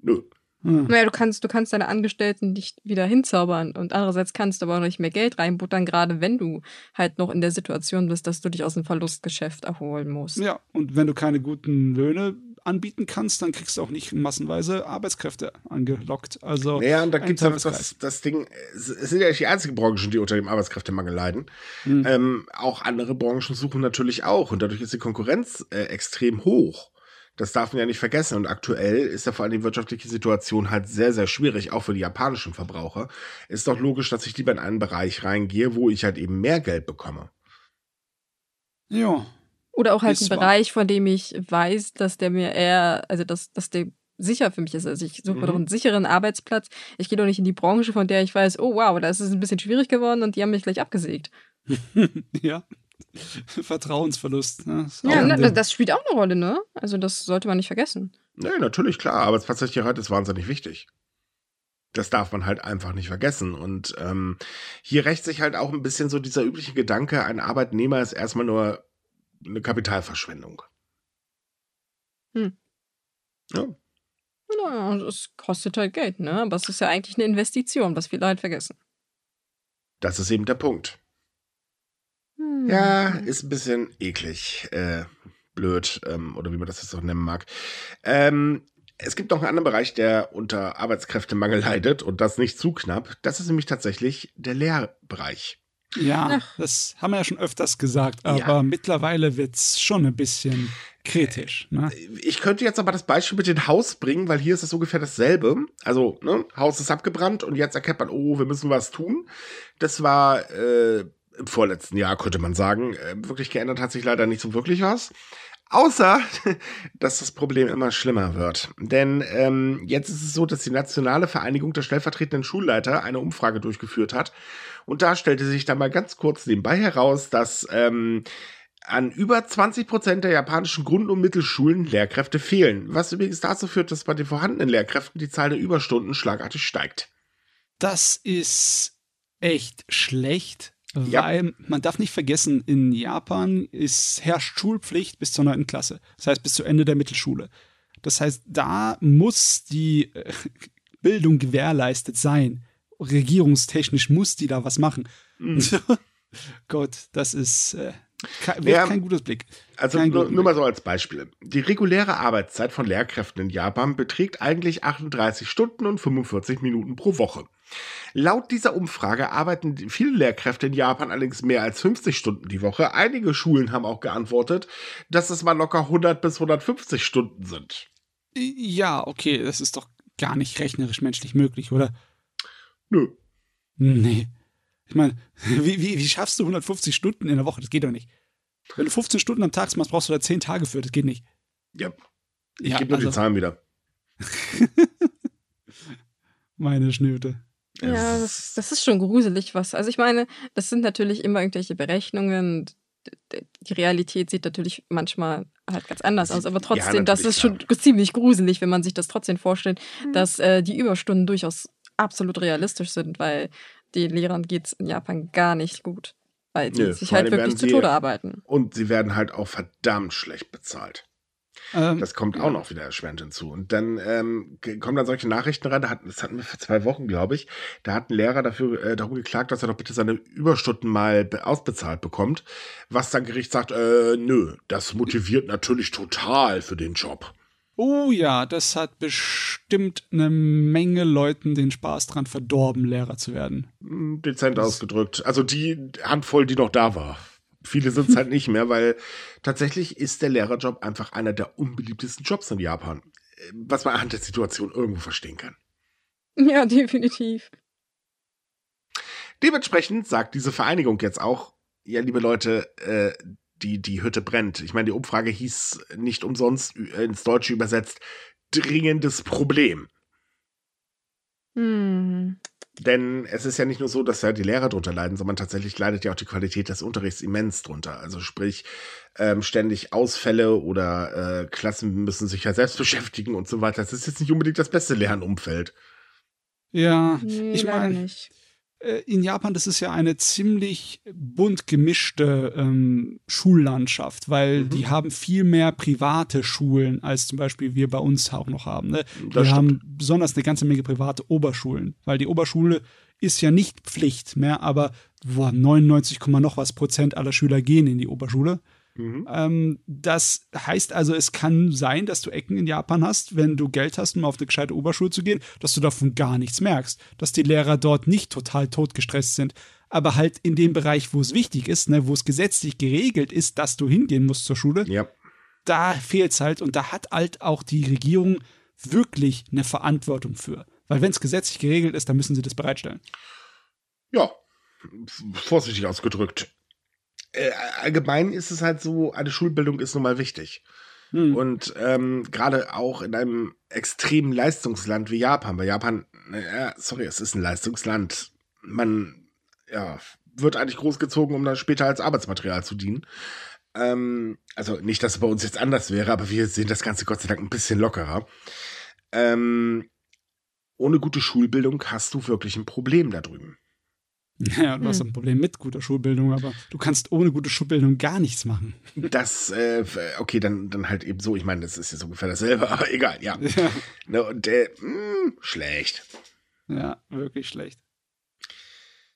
Nö. Hm. Naja, du kannst, du kannst deine Angestellten nicht wieder hinzaubern und andererseits kannst du aber auch nicht mehr Geld reinbuttern, gerade wenn du halt noch in der Situation bist, dass du dich aus dem Verlustgeschäft erholen musst. Ja, und wenn du keine guten Löhne anbieten kannst, dann kriegst du auch nicht massenweise Arbeitskräfte angelockt. Also ja, und da gibt es das, das Ding, es sind ja nicht die einzigen Branchen, die unter dem Arbeitskräftemangel leiden. Mhm. Ähm, auch andere Branchen suchen natürlich auch und dadurch ist die Konkurrenz äh, extrem hoch. Das darf man ja nicht vergessen. Und aktuell ist ja vor allem die wirtschaftliche Situation halt sehr, sehr schwierig, auch für die japanischen Verbraucher. Ist doch logisch, dass ich lieber in einen Bereich reingehe, wo ich halt eben mehr Geld bekomme. Ja, oder auch halt ein Bereich, von dem ich weiß, dass der mir eher, also dass, dass der sicher für mich ist. Also ich suche mhm. doch einen sicheren Arbeitsplatz. Ich gehe doch nicht in die Branche, von der ich weiß, oh wow, da ist es ein bisschen schwierig geworden und die haben mich gleich abgesägt. ja. Vertrauensverlust. Ne? Ja, ne, das spielt auch eine Rolle, ne? Also das sollte man nicht vergessen. Nee, natürlich, klar. Arbeitsplatzsicherheit ist wahnsinnig wichtig. Das darf man halt einfach nicht vergessen. Und ähm, hier rächt sich halt auch ein bisschen so dieser übliche Gedanke, ein Arbeitnehmer ist erstmal nur eine Kapitalverschwendung. Hm. Ja. Naja, es kostet halt Geld, ne? Aber es ist ja eigentlich eine Investition, was viele halt vergessen. Das ist eben der Punkt. Hm. Ja, ist ein bisschen eklig, äh, blöd, ähm, oder wie man das jetzt auch nennen mag. Ähm, Es gibt noch einen anderen Bereich, der unter Arbeitskräftemangel leidet und das nicht zu knapp. Das ist nämlich tatsächlich der Lehrbereich. Ja, Ach. das haben wir ja schon öfters gesagt, aber ja. mittlerweile wird es schon ein bisschen kritisch. Ne? Ich könnte jetzt aber das Beispiel mit dem Haus bringen, weil hier ist es ungefähr dasselbe. Also, ne, Haus ist abgebrannt und jetzt erkennt man, oh, wir müssen was tun. Das war äh, im vorletzten Jahr, könnte man sagen. Äh, wirklich geändert hat sich leider nicht so wirklich was. Außer, dass das Problem immer schlimmer wird. Denn ähm, jetzt ist es so, dass die Nationale Vereinigung der stellvertretenden Schulleiter eine Umfrage durchgeführt hat. Und da stellte sich dann mal ganz kurz nebenbei heraus, dass ähm, an über 20 Prozent der japanischen Grund- und Mittelschulen Lehrkräfte fehlen. Was übrigens dazu führt, dass bei den vorhandenen Lehrkräften die Zahl der Überstunden schlagartig steigt. Das ist echt schlecht ja. Weil man darf nicht vergessen, in Japan ist, herrscht Schulpflicht bis zur 9. Klasse. Das heißt bis zu Ende der Mittelschule. Das heißt, da muss die äh, Bildung gewährleistet sein. Regierungstechnisch muss die da was machen. Mhm. Gott, das ist äh, kein, ja, kein gutes Blick. Also nur, nur, mal so als Beispiel. Die reguläre Arbeitszeit von Lehrkräften in Japan beträgt eigentlich 38 Stunden und 45 Minuten pro Woche. Laut dieser Umfrage arbeiten viele Lehrkräfte in Japan allerdings mehr als 50 Stunden die Woche. Einige Schulen haben auch geantwortet, dass es mal locker 100 bis 150 Stunden sind. Ja, okay, das ist doch gar nicht rechnerisch menschlich möglich, oder? Nö. Nee. Ich meine, wie, wie, wie schaffst du 150 Stunden in der Woche? Das geht doch nicht. Wenn du 15 Stunden am Tag machst, brauchst du da 10 Tage für. Das geht nicht. Ja. Ich ja, gebe nur also, die Zahlen wieder. Meine Schnüte. Ja, das, das, ist schon gruselig, was. Also ich meine, das sind natürlich immer irgendwelche Berechnungen. Die Realität sieht natürlich manchmal halt ganz anders aus, aber trotzdem, ja, das ist schon klar. ziemlich gruselig, wenn man sich das trotzdem vorstellt, mhm. dass äh, die Überstunden durchaus absolut realistisch sind, weil den Lehrern geht es in Japan gar nicht gut, weil die Nö, sich halt wirklich zu Tode arbeiten. Und sie werden halt auch verdammt schlecht bezahlt. Ähm, das kommt auch noch wieder erschwerend hinzu. Und dann ähm, kommen dann solche Nachrichten rein, da hatten, das hatten wir vor zwei Wochen, glaube ich, da hat ein Lehrer dafür äh, darum geklagt, dass er doch bitte seine Überstunden mal ausbezahlt bekommt, was dann Gericht sagt, äh, nö, das motiviert natürlich total für den Job. Oh ja, das hat bestimmt eine Menge Leuten den Spaß dran verdorben, Lehrer zu werden. Hm, dezent das ausgedrückt. Also die Handvoll, die noch da war. Viele sind es halt nicht mehr, weil tatsächlich ist der Lehrerjob einfach einer der unbeliebtesten Jobs in Japan. Was man anhand der Situation irgendwo verstehen kann. Ja, definitiv. Dementsprechend sagt diese Vereinigung jetzt auch, ja, liebe Leute, äh, die, die Hütte brennt. Ich meine, die Umfrage hieß nicht umsonst ins Deutsche übersetzt dringendes Problem. Hm. Denn es ist ja nicht nur so, dass ja die Lehrer drunter leiden, sondern tatsächlich leidet ja auch die Qualität des Unterrichts immens drunter. Also sprich, ähm, ständig Ausfälle oder äh, Klassen müssen sich ja selbst beschäftigen und so weiter. Das ist jetzt nicht unbedingt das beste Lernumfeld. Ja, nee, ich meine, äh, in Japan, das ist ja eine ziemlich bunt gemischte ähm, Schullandschaft, weil mhm. die haben viel mehr private Schulen, als zum Beispiel wir bei uns auch noch haben. Ne? Wir haben besonders eine ganze Menge private Oberschulen, weil die Oberschule ist ja nicht Pflicht mehr, aber boah, 99, noch was Prozent aller Schüler gehen in die Oberschule. Mhm. Ähm, das heißt also, es kann sein, dass du Ecken in Japan hast, wenn du Geld hast, um auf eine gescheite Oberschule zu gehen, dass du davon gar nichts merkst, dass die Lehrer dort nicht total totgestresst sind, aber halt in dem Bereich, wo es wichtig ist, ne, wo es gesetzlich geregelt ist, dass du hingehen musst zur Schule, ja. da fehlt es halt und da hat halt auch die Regierung wirklich eine Verantwortung für. Weil wenn es gesetzlich geregelt ist, dann müssen sie das bereitstellen. Ja, vorsichtig ausgedrückt äh, allgemein ist es halt so, eine Schulbildung ist nun mal wichtig. Hm. Und ähm, gerade auch in einem extremen Leistungsland wie Japan, weil Japan, naja, sorry, es ist ein Leistungsland. Man ja, wird eigentlich großgezogen, um dann später als Arbeitsmaterial zu dienen. Ähm, also nicht, dass es bei uns jetzt anders wäre, aber wir sehen das Ganze Gott sei Dank ein bisschen lockerer. Ähm, ohne gute Schulbildung hast du wirklich ein Problem da drüben. Ja, du hast hm. ein Problem mit guter Schulbildung, aber du kannst ohne gute Schulbildung gar nichts machen. Das, äh, okay, dann, dann halt eben so. Ich meine, das ist jetzt ungefähr dasselbe, aber egal, ja. ja. Ne, und äh, mh, hm, schlecht. Ja, wirklich schlecht.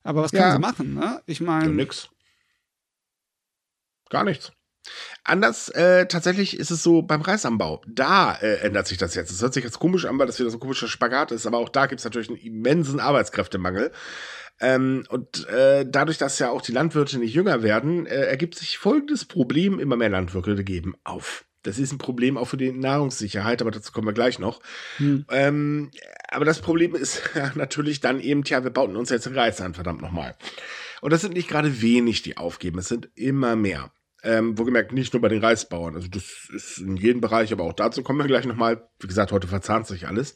Aber was können ja. sie machen, ne? Ich meine. Ja, nix. Gar nichts. Anders, äh, tatsächlich ist es so beim Reisanbau. Da äh, ändert sich das jetzt. Es hört sich jetzt komisch an, weil das wieder so ein komischer Spagat ist, aber auch da gibt es natürlich einen immensen Arbeitskräftemangel. Ähm, und äh, dadurch, dass ja auch die Landwirte nicht jünger werden, äh, ergibt sich folgendes Problem: immer mehr Landwirte geben auf. Das ist ein Problem auch für die Nahrungssicherheit, aber dazu kommen wir gleich noch. Hm. Ähm, aber das Problem ist natürlich dann eben, tja, wir bauten uns jetzt Reis an, verdammt nochmal. Und das sind nicht gerade wenig, die aufgeben, es sind immer mehr. Ähm, wohlgemerkt nicht nur bei den Reisbauern, also das ist in jedem Bereich, aber auch dazu kommen wir gleich nochmal. Wie gesagt, heute verzahnt sich alles.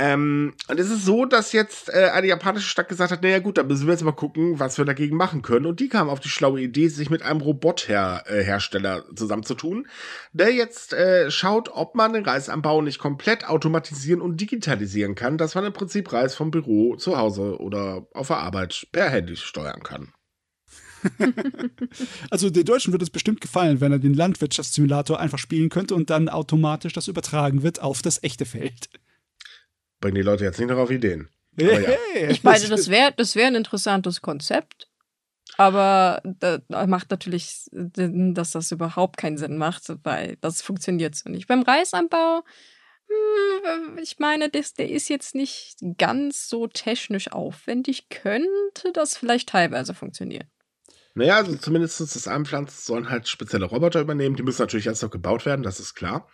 Ähm, und es ist so, dass jetzt äh, eine japanische Stadt gesagt hat, naja gut, da müssen wir jetzt mal gucken, was wir dagegen machen können. Und die kamen auf die schlaue Idee, sich mit einem Robothersteller äh, zusammenzutun, der jetzt äh, schaut, ob man den Reisanbau nicht komplett automatisieren und digitalisieren kann, dass man im Prinzip Reis vom Büro zu Hause oder auf der Arbeit per Handy steuern kann. also den Deutschen wird es bestimmt gefallen, wenn er den Landwirtschaftssimulator einfach spielen könnte und dann automatisch das übertragen wird auf das echte Feld bringen die Leute jetzt nicht noch auf Ideen. Ja. Ich meine, das wäre das wär ein interessantes Konzept. Aber das macht natürlich Sinn, dass das überhaupt keinen Sinn macht, weil das funktioniert so nicht. Beim Reisanbau, hm, ich meine, das, der ist jetzt nicht ganz so technisch aufwendig, könnte das vielleicht teilweise funktionieren. Naja, also zumindest das Anpflanzen sollen halt spezielle Roboter übernehmen. Die müssen natürlich erst noch gebaut werden, das ist klar.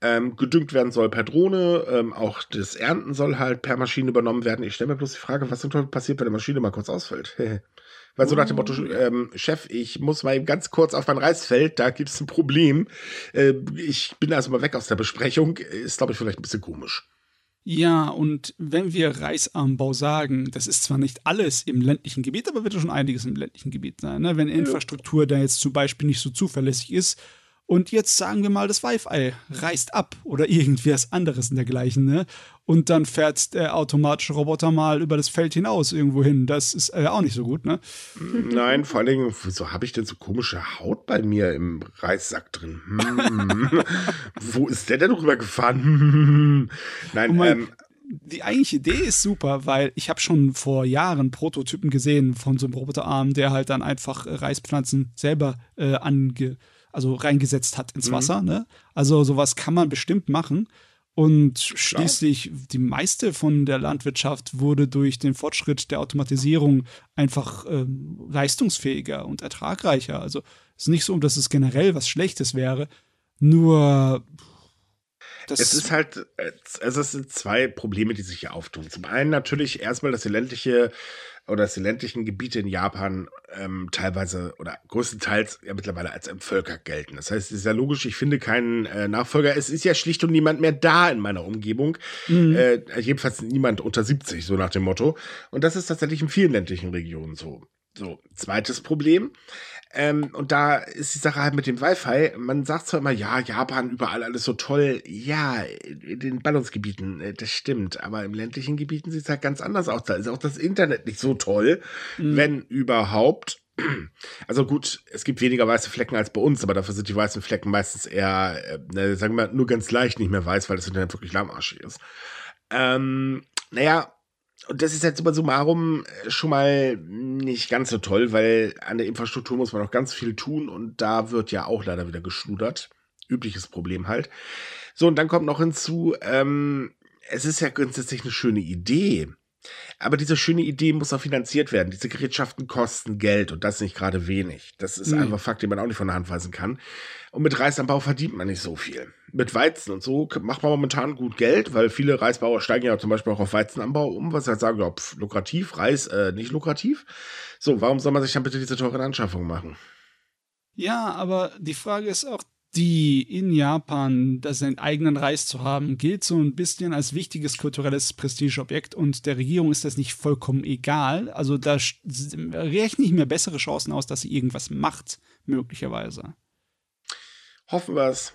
Ähm, gedüngt werden soll per Drohne, ähm, auch das Ernten soll halt per Maschine übernommen werden. Ich stelle mir bloß die Frage, was passiert, wenn die Maschine mal kurz ausfällt? Weil so nach dem Motto, oh. ähm, Chef, ich muss mal eben ganz kurz auf mein Reisfeld, da gibt es ein Problem. Äh, ich bin also mal weg aus der Besprechung. Ist, glaube ich, vielleicht ein bisschen komisch. Ja, und wenn wir Reisanbau sagen, das ist zwar nicht alles im ländlichen Gebiet, aber wird schon einiges im ländlichen Gebiet sein. Ne? Wenn Infrastruktur da jetzt zum Beispiel nicht so zuverlässig ist und jetzt sagen wir mal, das Wi-Fi reißt ab oder irgendwas anderes in dergleichen, ne? Und dann fährt der automatische Roboter mal über das Feld hinaus irgendwo hin. Das ist äh, auch nicht so gut, ne? Nein, vor allen Dingen, wieso habe ich denn so komische Haut bei mir im Reissack drin? Hm. Wo ist der denn rübergefahren? Nein, mein, ähm, die eigentliche Idee ist super, weil ich habe schon vor Jahren Prototypen gesehen von so einem Roboterarm, der halt dann einfach Reispflanzen selber äh, ange also reingesetzt hat ins mhm. Wasser. Ne? Also sowas kann man bestimmt machen. Und schließlich die meiste von der Landwirtschaft wurde durch den Fortschritt der Automatisierung einfach ähm, leistungsfähiger und ertragreicher. Also es ist nicht so, dass es generell was Schlechtes wäre. Nur das es ist halt, also es sind zwei Probleme, die sich hier auftun. Zum einen natürlich erstmal, dass die ländliche oder dass die ländlichen Gebiete in Japan ähm, teilweise oder größtenteils ja mittlerweile als entvölkert gelten. Das heißt, es ist ja logisch, ich finde keinen äh, Nachfolger. Es ist ja schlicht und niemand mehr da in meiner Umgebung. Mhm. Äh, jedenfalls niemand unter 70, so nach dem Motto. Und das ist tatsächlich in vielen ländlichen Regionen so. So, zweites Problem. Ähm, und da ist die Sache halt mit dem Wi-Fi. Man sagt zwar immer, ja, Japan, überall alles so toll. Ja, in den Ballungsgebieten, äh, das stimmt. Aber im ländlichen Gebieten sieht es halt ganz anders aus. Da ist auch das Internet nicht so toll, mhm. wenn überhaupt. Also gut, es gibt weniger weiße Flecken als bei uns, aber dafür sind die weißen Flecken meistens eher, äh, ne, sagen wir mal, nur ganz leicht nicht mehr weiß, weil das Internet wirklich lahmarschig ist. Ähm, naja, und das ist jetzt über summarum äh, schon mal nicht ganz so toll, weil an der Infrastruktur muss man noch ganz viel tun und da wird ja auch leider wieder geschludert. Übliches Problem halt. So, und dann kommt noch hinzu, ähm, es ist ja grundsätzlich eine schöne Idee. Aber diese schöne Idee muss auch finanziert werden. Diese Gerätschaften kosten Geld und das nicht gerade wenig. Das ist mhm. einfach Fakt, den man auch nicht von der Hand weisen kann. Und mit Reisanbau verdient man nicht so viel. Mit Weizen und so macht man momentan gut Geld, weil viele Reisbauer steigen ja zum Beispiel auch auf Weizenanbau um, was halt sagen, ja, pf, lukrativ, Reis äh, nicht lukrativ. So, warum soll man sich dann bitte diese teuren Anschaffungen machen? Ja, aber die Frage ist auch, die in Japan, das seinen eigenen Reis zu haben, gilt so ein bisschen als wichtiges kulturelles Prestigeobjekt und der Regierung ist das nicht vollkommen egal. Also da rechne ich mir bessere Chancen aus, dass sie irgendwas macht, möglicherweise. Hoffen wir es.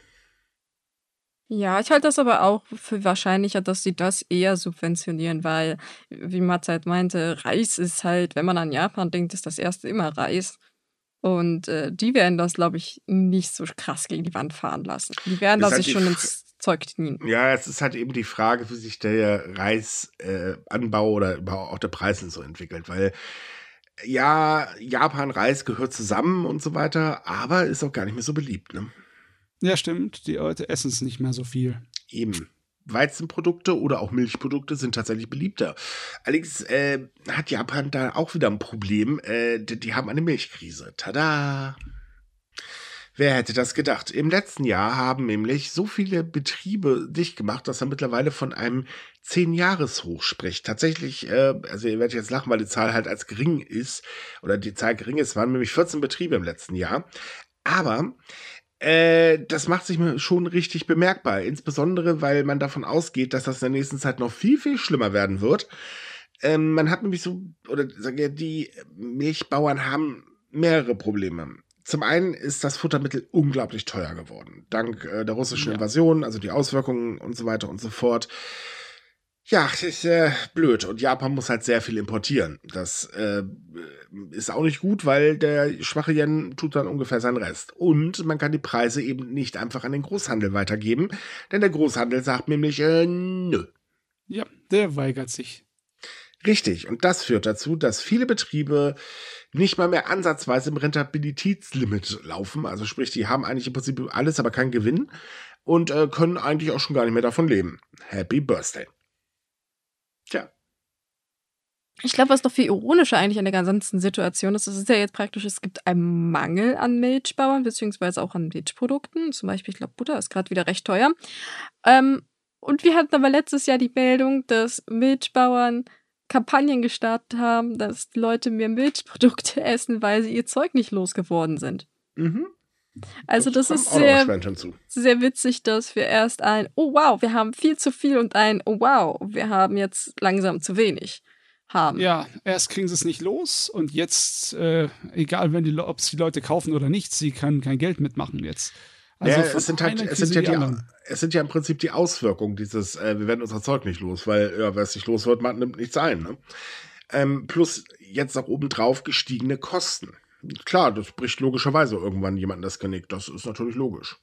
Ja, ich halte das aber auch für wahrscheinlicher, dass sie das eher subventionieren, weil, wie Matzeit meinte, Reis ist halt, wenn man an Japan denkt, ist das erste immer Reis. Und äh, die werden das, glaube ich, nicht so krass gegen die Wand fahren lassen. Die werden das halt sich schon ins Zeug knien. Ja, es ist halt eben die Frage, wie sich der Reisanbau äh, oder überhaupt auch der Preis so entwickelt, weil ja, Japan, Reis gehört zusammen und so weiter, aber ist auch gar nicht mehr so beliebt, ne? Ja, stimmt. Die Leute essen es nicht mehr so viel. Eben. Weizenprodukte oder auch Milchprodukte sind tatsächlich beliebter. Allerdings äh, hat Japan da auch wieder ein Problem. Äh, die, die haben eine Milchkrise. Tada! Wer hätte das gedacht? Im letzten Jahr haben nämlich so viele Betriebe dicht gemacht, dass er mittlerweile von einem Zehn-Jahres-Hoch spricht. Tatsächlich, äh, also ihr werdet jetzt lachen, weil die Zahl halt als gering ist, oder die Zahl gering ist, waren nämlich 14 Betriebe im letzten Jahr. Aber äh, das macht sich schon richtig bemerkbar, insbesondere weil man davon ausgeht, dass das in der nächsten Zeit noch viel, viel schlimmer werden wird. Ähm, man hat nämlich so, oder sagen wir, die Milchbauern haben mehrere Probleme. Zum einen ist das Futtermittel unglaublich teuer geworden. Dank äh, der russischen ja. Invasion, also die Auswirkungen und so weiter und so fort. Ja, ist äh, blöd. Und Japan muss halt sehr viel importieren. Das äh, ist auch nicht gut, weil der schwache Yen tut dann ungefähr seinen Rest. Und man kann die Preise eben nicht einfach an den Großhandel weitergeben, denn der Großhandel sagt nämlich, äh, nö. Ja, der weigert sich. Richtig. Und das führt dazu, dass viele Betriebe nicht mal mehr ansatzweise im Rentabilitätslimit laufen. Also sprich, die haben eigentlich im Prinzip alles, aber keinen Gewinn und äh, können eigentlich auch schon gar nicht mehr davon leben. Happy Birthday. Tja. Ich glaube, was noch viel ironischer eigentlich an der ganzen Situation ist, es ist ja jetzt praktisch, es gibt einen Mangel an Milchbauern, beziehungsweise auch an Milchprodukten. Zum Beispiel, ich glaube, Butter ist gerade wieder recht teuer. Ähm, und wir hatten aber letztes Jahr die Meldung, dass Milchbauern Kampagnen gestartet haben, dass Leute mehr Milchprodukte essen, weil sie ihr Zeug nicht losgeworden sind. Mhm. Also das, das ist sehr, sehr witzig, dass wir erst ein, oh wow, wir haben viel zu viel und ein, oh wow, wir haben jetzt langsam zu wenig haben. Ja, erst kriegen sie es nicht los und jetzt, äh, egal wenn die, ob es die Leute kaufen oder nicht, sie können kein Geld mitmachen jetzt. Also ja, es sind halt, es sind ja die, es sind ja im Prinzip die Auswirkungen dieses, äh, wir werden unser Zeug nicht los, weil, ja, wer es nicht los wird, man nimmt nichts ein, ne? Ähm, plus jetzt auch obendrauf gestiegene Kosten. Klar, das bricht logischerweise irgendwann jemandem das Genick. Das ist natürlich logisch.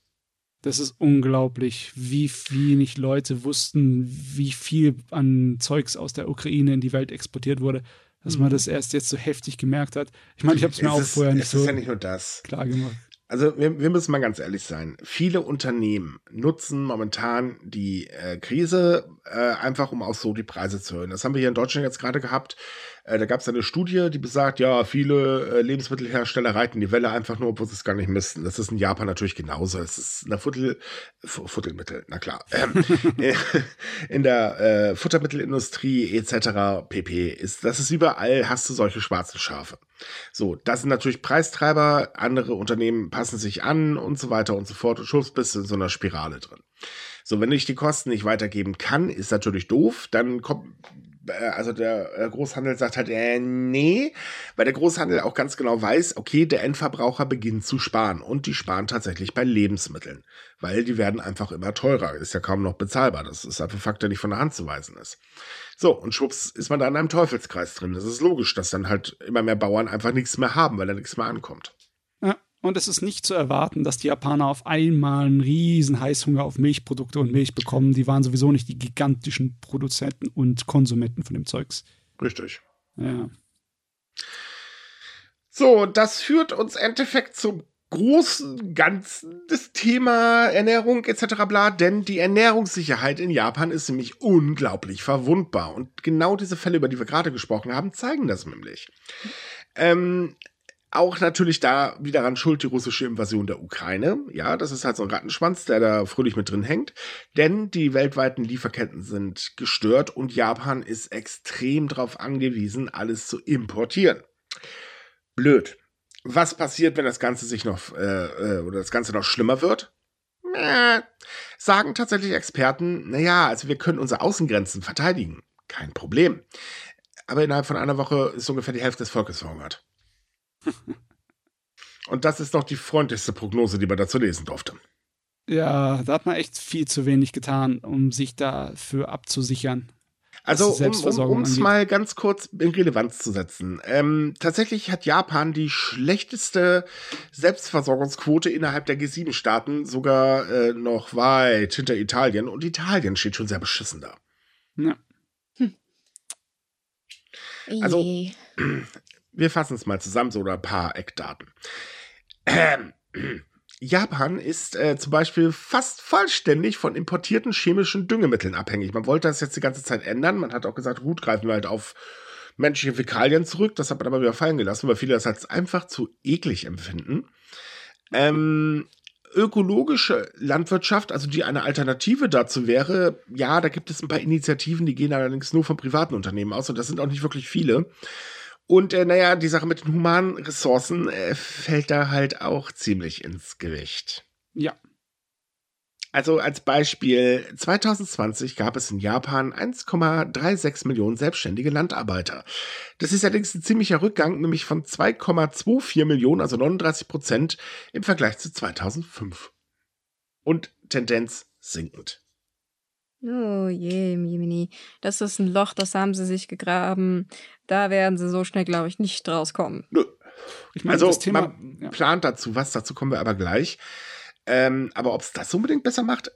Das ist unglaublich, wie wenig Leute wussten, wie viel an Zeugs aus der Ukraine in die Welt exportiert wurde, dass man mhm. das erst jetzt so heftig gemerkt hat. Ich meine, ich habe es mir auch vorher nicht es so ist ja nicht nur das. klar gemacht. Also wir, wir müssen mal ganz ehrlich sein. Viele Unternehmen nutzen momentan die äh, Krise äh, einfach, um auch so die Preise zu erhöhen. Das haben wir hier in Deutschland jetzt gerade gehabt. Äh, da gab es eine Studie, die besagt, ja, viele äh, Lebensmittelhersteller reiten die Welle einfach nur, obwohl sie es gar nicht müssten. Das ist in Japan natürlich genauso. Es ist eine Futtel, Futtelmittel, na klar. Ähm, äh, in der äh, Futtermittelindustrie etc. pp. ist, das ist überall, hast du solche schwarzen Schafe. So, das sind natürlich Preistreiber, andere Unternehmen passen sich an und so weiter und so fort und schubst bist in so einer Spirale drin. So, wenn ich die Kosten nicht weitergeben kann, ist natürlich doof, dann kommt also der äh, Großhandel sagt halt, äh, nee, weil der Großhandel auch ganz genau weiß, okay, der Endverbraucher beginnt zu sparen und die sparen tatsächlich bei Lebensmitteln, weil die werden einfach immer teurer, ist ja kaum noch bezahlbar, das ist einfach ein Fakt, der nicht von der Hand zu weisen ist. So, und schwupps ist man da in einem Teufelskreis drin. Das ist logisch, dass dann halt immer mehr Bauern einfach nichts mehr haben, weil da nichts mehr ankommt. Und es ist nicht zu erwarten, dass die Japaner auf einmal einen riesen Heißhunger auf Milchprodukte und Milch bekommen. Die waren sowieso nicht die gigantischen Produzenten und Konsumenten von dem Zeugs. Richtig. Ja. So, das führt uns im Endeffekt zum großen Ganzen des Thema Ernährung etc. bla, denn die Ernährungssicherheit in Japan ist nämlich unglaublich verwundbar. Und genau diese Fälle, über die wir gerade gesprochen haben, zeigen das nämlich. Ähm, auch natürlich da wieder ran schuld die russische Invasion der Ukraine. Ja, das ist halt so ein Rattenschwanz, der da fröhlich mit drin hängt. Denn die weltweiten Lieferketten sind gestört und Japan ist extrem darauf angewiesen, alles zu importieren. Blöd. Was passiert, wenn das Ganze sich noch äh, äh oder das Ganze noch schlimmer wird? Äh, sagen tatsächlich Experten, naja, also wir können unsere Außengrenzen verteidigen. Kein Problem. Aber innerhalb von einer Woche ist ungefähr die Hälfte des Volkes verhungert. Und das ist doch die freundlichste Prognose, die man dazu lesen durfte. Ja, da hat man echt viel zu wenig getan, um sich dafür abzusichern. Also, um es mal ganz kurz in Relevanz zu setzen. Ähm, tatsächlich hat Japan die schlechteste Selbstversorgungsquote innerhalb der G7-Staaten, sogar äh, noch weit hinter Italien. Und Italien steht schon sehr beschissen da. Ja. Hm. Also, Wir fassen es mal zusammen, so ein paar Eckdaten. Ähm, Japan ist äh, zum Beispiel fast vollständig von importierten chemischen Düngemitteln abhängig. Man wollte das jetzt die ganze Zeit ändern. Man hat auch gesagt, gut, greifen wir halt auf menschliche Fäkalien zurück. Das hat man aber wieder fallen gelassen, weil viele das als einfach zu eklig empfinden. Ähm, ökologische Landwirtschaft, also die eine Alternative dazu wäre, ja, da gibt es ein paar Initiativen, die gehen allerdings nur von privaten Unternehmen aus und das sind auch nicht wirklich viele. Und äh, naja, die Sache mit den humanen Ressourcen äh, fällt da halt auch ziemlich ins Gewicht. Ja. Also als Beispiel, 2020 gab es in Japan 1,36 Millionen selbstständige Landarbeiter. Das ist allerdings ein ziemlicher Rückgang, nämlich von 2,24 Millionen, also 39 Prozent im Vergleich zu 2005. Und Tendenz sinkend. Oh je, Mimini. Das ist ein Loch, das haben sie sich gegraben. Da werden sie so schnell, glaube ich, nicht rauskommen. Nö. Ich meine, Also das Thema. man ja. plant dazu was, dazu kommen wir aber gleich. Ähm, aber ob es das unbedingt besser macht,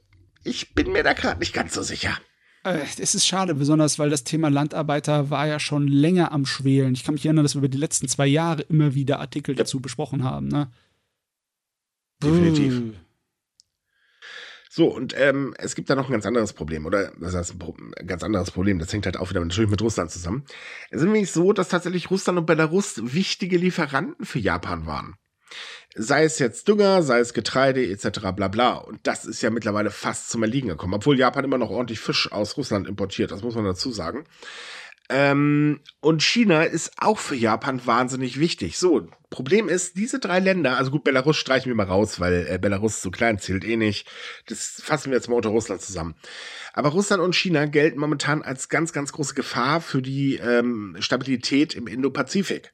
ich bin mir da gerade nicht ganz so sicher. Äh, Es ist schade, besonders weil das Thema Landarbeiter war ja schon länger am Schwelen. Ich kann mich erinnern, dass wir über die letzten zwei Jahre immer wieder Artikel dazu besprochen haben. Ne? Definitiv. So, und ähm, es gibt da noch ein ganz anderes Problem, oder das heißt ein ganz anderes Problem, das hängt halt auch wieder natürlich mit Russland zusammen. Es ist nämlich so, dass tatsächlich Russland und Belarus wichtige Lieferanten für Japan waren. Sei es jetzt Dünger, sei es Getreide etc. bla bla. Und das ist ja mittlerweile fast zum Erliegen gekommen, obwohl Japan immer noch ordentlich Fisch aus Russland importiert, das muss man dazu sagen. Ähm, und China ist auch für Japan wahnsinnig wichtig. So, Problem ist, diese drei Länder, also gut, Belarus streichen wir mal raus, weil äh, Belarus so klein zählt eh nicht. Das fassen wir jetzt mal unter Russland zusammen. Aber Russland und China gelten momentan als ganz, ganz große Gefahr für die ähm, Stabilität im Indo-Pazifik.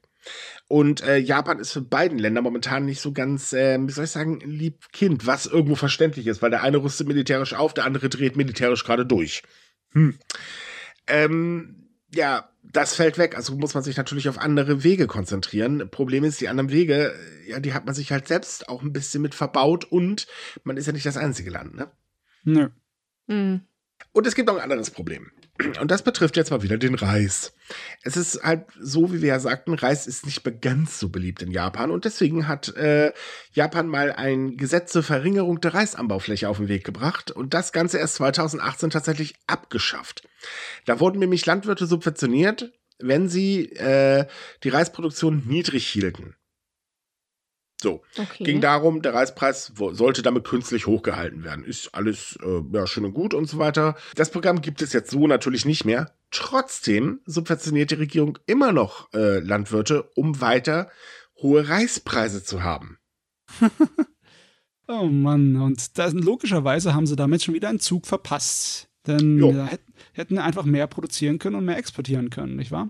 Und äh, Japan ist für beiden Länder momentan nicht so ganz, äh, wie soll ich sagen, lieb Kind, was irgendwo verständlich ist, weil der eine rüstet militärisch auf, der andere dreht militärisch gerade durch. Hm. Ähm, ja, das fällt weg. Also muss man sich natürlich auf andere Wege konzentrieren. Problem ist, die anderen Wege, ja, die hat man sich halt selbst auch ein bisschen mit verbaut und man ist ja nicht das einzige Land, ne? nö. Hm. Und es gibt noch ein anderes Problem. Und das betrifft jetzt mal wieder den Reis. Es ist halt so, wie wir ja sagten, Reis ist nicht mehr ganz so beliebt in Japan. Und deswegen hat äh, Japan mal ein Gesetz zur Verringerung der Reisanbaufläche auf den Weg gebracht. Und das Ganze erst 2018 tatsächlich abgeschafft. Da wurden nämlich Landwirte subventioniert, wenn sie äh, die Reisproduktion niedrig hielten. So. Okay. Ging darum, der Reispreis sollte damit künstlich hochgehalten werden. Ist alles äh, ja, schön und gut und so weiter. Das Programm gibt es jetzt so natürlich nicht mehr. Trotzdem subventioniert die Regierung immer noch äh, Landwirte, um weiter hohe Reispreise zu haben. Oh Mann, und das, logischerweise haben sie damit schon wieder einen Zug verpasst. Denn Jo. ja, hätt, hätten einfach mehr produzieren können und mehr exportieren können, nicht wahr?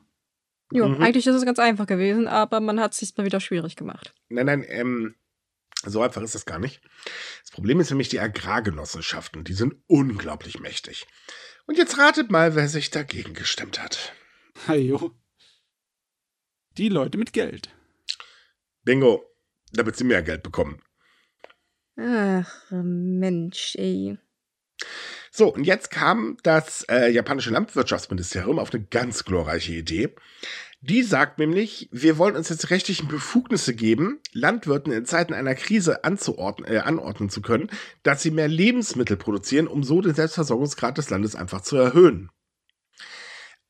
Jo, Mhm. eigentlich ist es ganz einfach gewesen, aber man hat es sich mal wieder schwierig gemacht. Nein, nein, ähm, so einfach ist das gar nicht. Das Problem ist nämlich die Agrargenossenschaften. Die sind unglaublich mächtig. Und jetzt ratet mal, wer sich dagegen gestimmt hat. Heyo. Die Leute mit Geld. Bingo, damit sie mehr Geld bekommen. Ach, Mensch, ey. So, und jetzt kam das äh, japanische Landwirtschaftsministerium auf eine ganz glorreiche Idee. Die sagt nämlich, wir wollen uns jetzt rechtlichen Befugnisse geben, Landwirten in Zeiten einer Krise anzuordnen, äh, anordnen zu können, dass sie mehr Lebensmittel produzieren, um so den Selbstversorgungsgrad des Landes einfach zu erhöhen.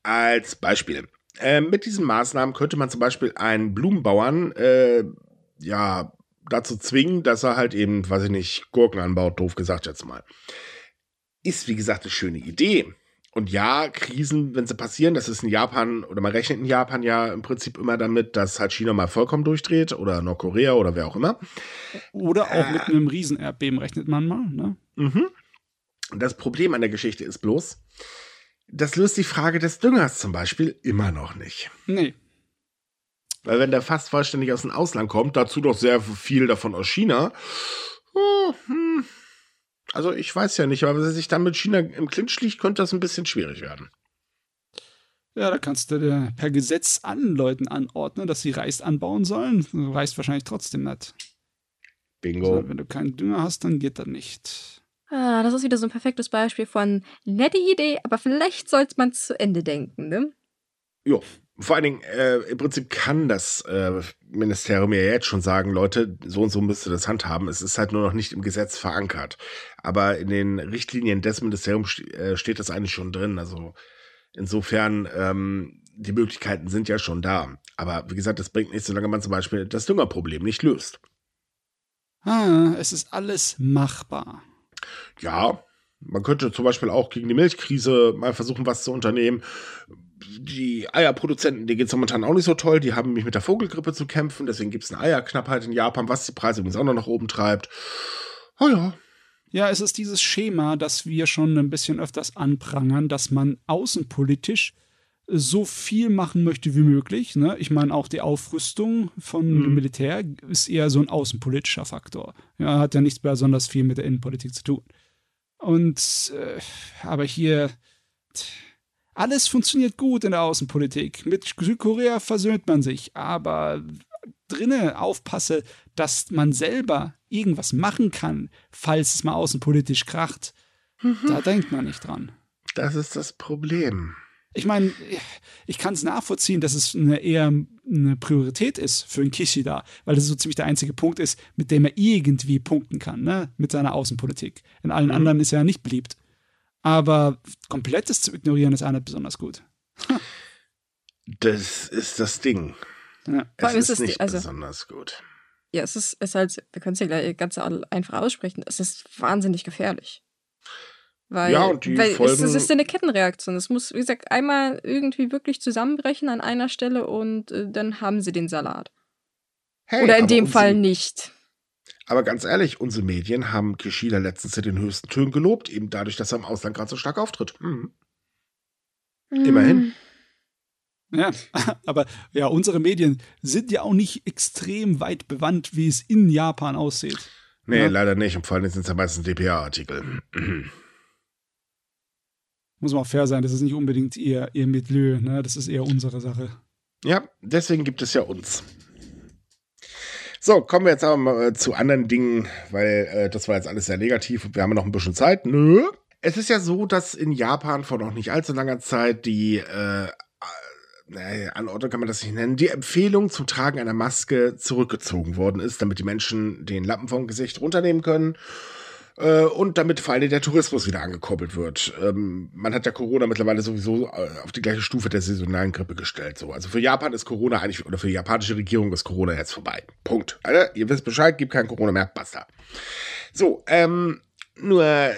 Als Beispiel. Äh, mit diesen Maßnahmen könnte man zum Beispiel einen Blumenbauern äh, ja dazu zwingen, dass er halt eben, weiß ich nicht, Gurken anbaut, doof gesagt jetzt mal ist, wie gesagt, eine schöne Idee. Und ja, Krisen, wenn sie passieren, das ist in Japan, oder man rechnet in Japan ja im Prinzip immer damit, dass halt China mal vollkommen durchdreht oder Nordkorea oder wer auch immer. Oder auch mit einem Riesenerdbeben rechnet man mal, ne? Mhm. Das Problem an der Geschichte ist bloß, das löst die Frage des Düngers zum Beispiel immer noch nicht. Nee. Weil wenn der fast vollständig aus dem Ausland kommt, dazu doch sehr viel davon aus China, oh, hm, also ich weiß ja nicht, aber wenn er sich dann mit China im Clinch liegt, könnte das ein bisschen schwierig werden. Ja, da kannst du dir per Gesetz an Leuten anordnen, dass sie Reis anbauen sollen. Du reißt wahrscheinlich trotzdem nicht. Bingo. Also, wenn du keinen Dünger hast, dann geht das nicht. Ah, das ist wieder so ein perfektes Beispiel von nette Idee, aber vielleicht sollte man zu Ende denken, ne? Jo. Vor allen Dingen, äh, im Prinzip kann das äh, Ministerium ja jetzt schon sagen, Leute, so und so müsst ihr das handhaben. Es ist halt nur noch nicht im Gesetz verankert. Aber in den Richtlinien des Ministeriums äh, steht das eigentlich schon drin. Also insofern, ähm, die Möglichkeiten sind ja schon da. Aber wie gesagt, das bringt nichts, solange man zum Beispiel das Düngerproblem nicht löst. Ah, es ist alles machbar. Ja, man könnte zum Beispiel auch gegen die Milchkrise mal versuchen, was zu unternehmen die Eierproduzenten, die geht es momentan auch nicht so toll. Die haben nämlich mit der Vogelgrippe zu kämpfen. Deswegen gibt es eine Eierknappheit in Japan, was die Preise übrigens auch noch nach oben treibt. Oh ja. Ja, es ist dieses Schema, das wir schon ein bisschen öfters anprangern, dass man außenpolitisch so viel machen möchte wie möglich. Ne? Ich meine, auch die Aufrüstung von mhm. dem Militär ist eher so ein außenpolitischer Faktor. Ja, hat ja nichts besonders viel mit der Innenpolitik zu tun. Und äh, aber hier alles funktioniert gut in der Außenpolitik. Mit Südkorea versöhnt man sich, aber drinnen aufpasse, dass man selber irgendwas machen kann, falls es mal außenpolitisch kracht. Mhm. Da denkt man nicht dran. Das ist das Problem. Ich meine, ich kann es nachvollziehen, dass es eine eher eine Priorität ist für einen Kishida, weil das so ziemlich der einzige Punkt ist, mit dem er irgendwie punkten kann, ne? mit seiner Außenpolitik. In allen mhm. anderen ist er ja nicht beliebt. Aber komplettes zu ignorieren ist auch nicht besonders gut. das ist das Ding. Ja. Es ist, ist nicht also, besonders gut. Ja, es ist, es ist halt, wir können es ja gleich ganz einfach aussprechen, es ist wahnsinnig gefährlich. Weil, ja, und die weil Folgen, es, es ist eine Kettenreaktion. Es muss, wie gesagt, einmal irgendwie wirklich zusammenbrechen an einer Stelle und äh, dann haben sie den Salat. Hey, Oder in dem Fall nicht. Aber ganz ehrlich, unsere Medien haben Kishida letztens in den höchsten Tönen gelobt, eben dadurch, dass er im Ausland gerade so stark auftritt. Mhm. Mhm. Immerhin. Ja, aber ja, unsere Medien sind ja auch nicht extrem weit bewandt, wie es in Japan aussieht. Nee, ja? leider nicht. Und vor allem sind es ja meistens DPA-Artikel. Muss man auch fair sein, das ist nicht unbedingt ihr, ihr Milieu, ne? Das ist eher unsere Sache. Ja, deswegen gibt es ja uns. So, kommen wir jetzt aber mal äh, zu anderen Dingen, weil äh, das war jetzt alles sehr negativ und wir haben noch ein bisschen Zeit. Nö. Es ist ja so, dass in Japan vor noch nicht allzu langer Zeit die äh, äh, Anordnung kann man das nicht nennen, die Empfehlung zum Tragen einer Maske zurückgezogen worden ist, damit die Menschen den Lappen vom Gesicht runternehmen können und damit vor allem der Tourismus wieder angekurbelt wird. Ähm, man hat ja Corona mittlerweile sowieso äh, auf die gleiche Stufe der saisonalen Grippe gestellt. So. Also für Japan ist Corona eigentlich, oder für die japanische Regierung ist Corona jetzt vorbei. Punkt. Also, ihr wisst Bescheid, gibt kein Corona mehr, basta. So, ähm, nur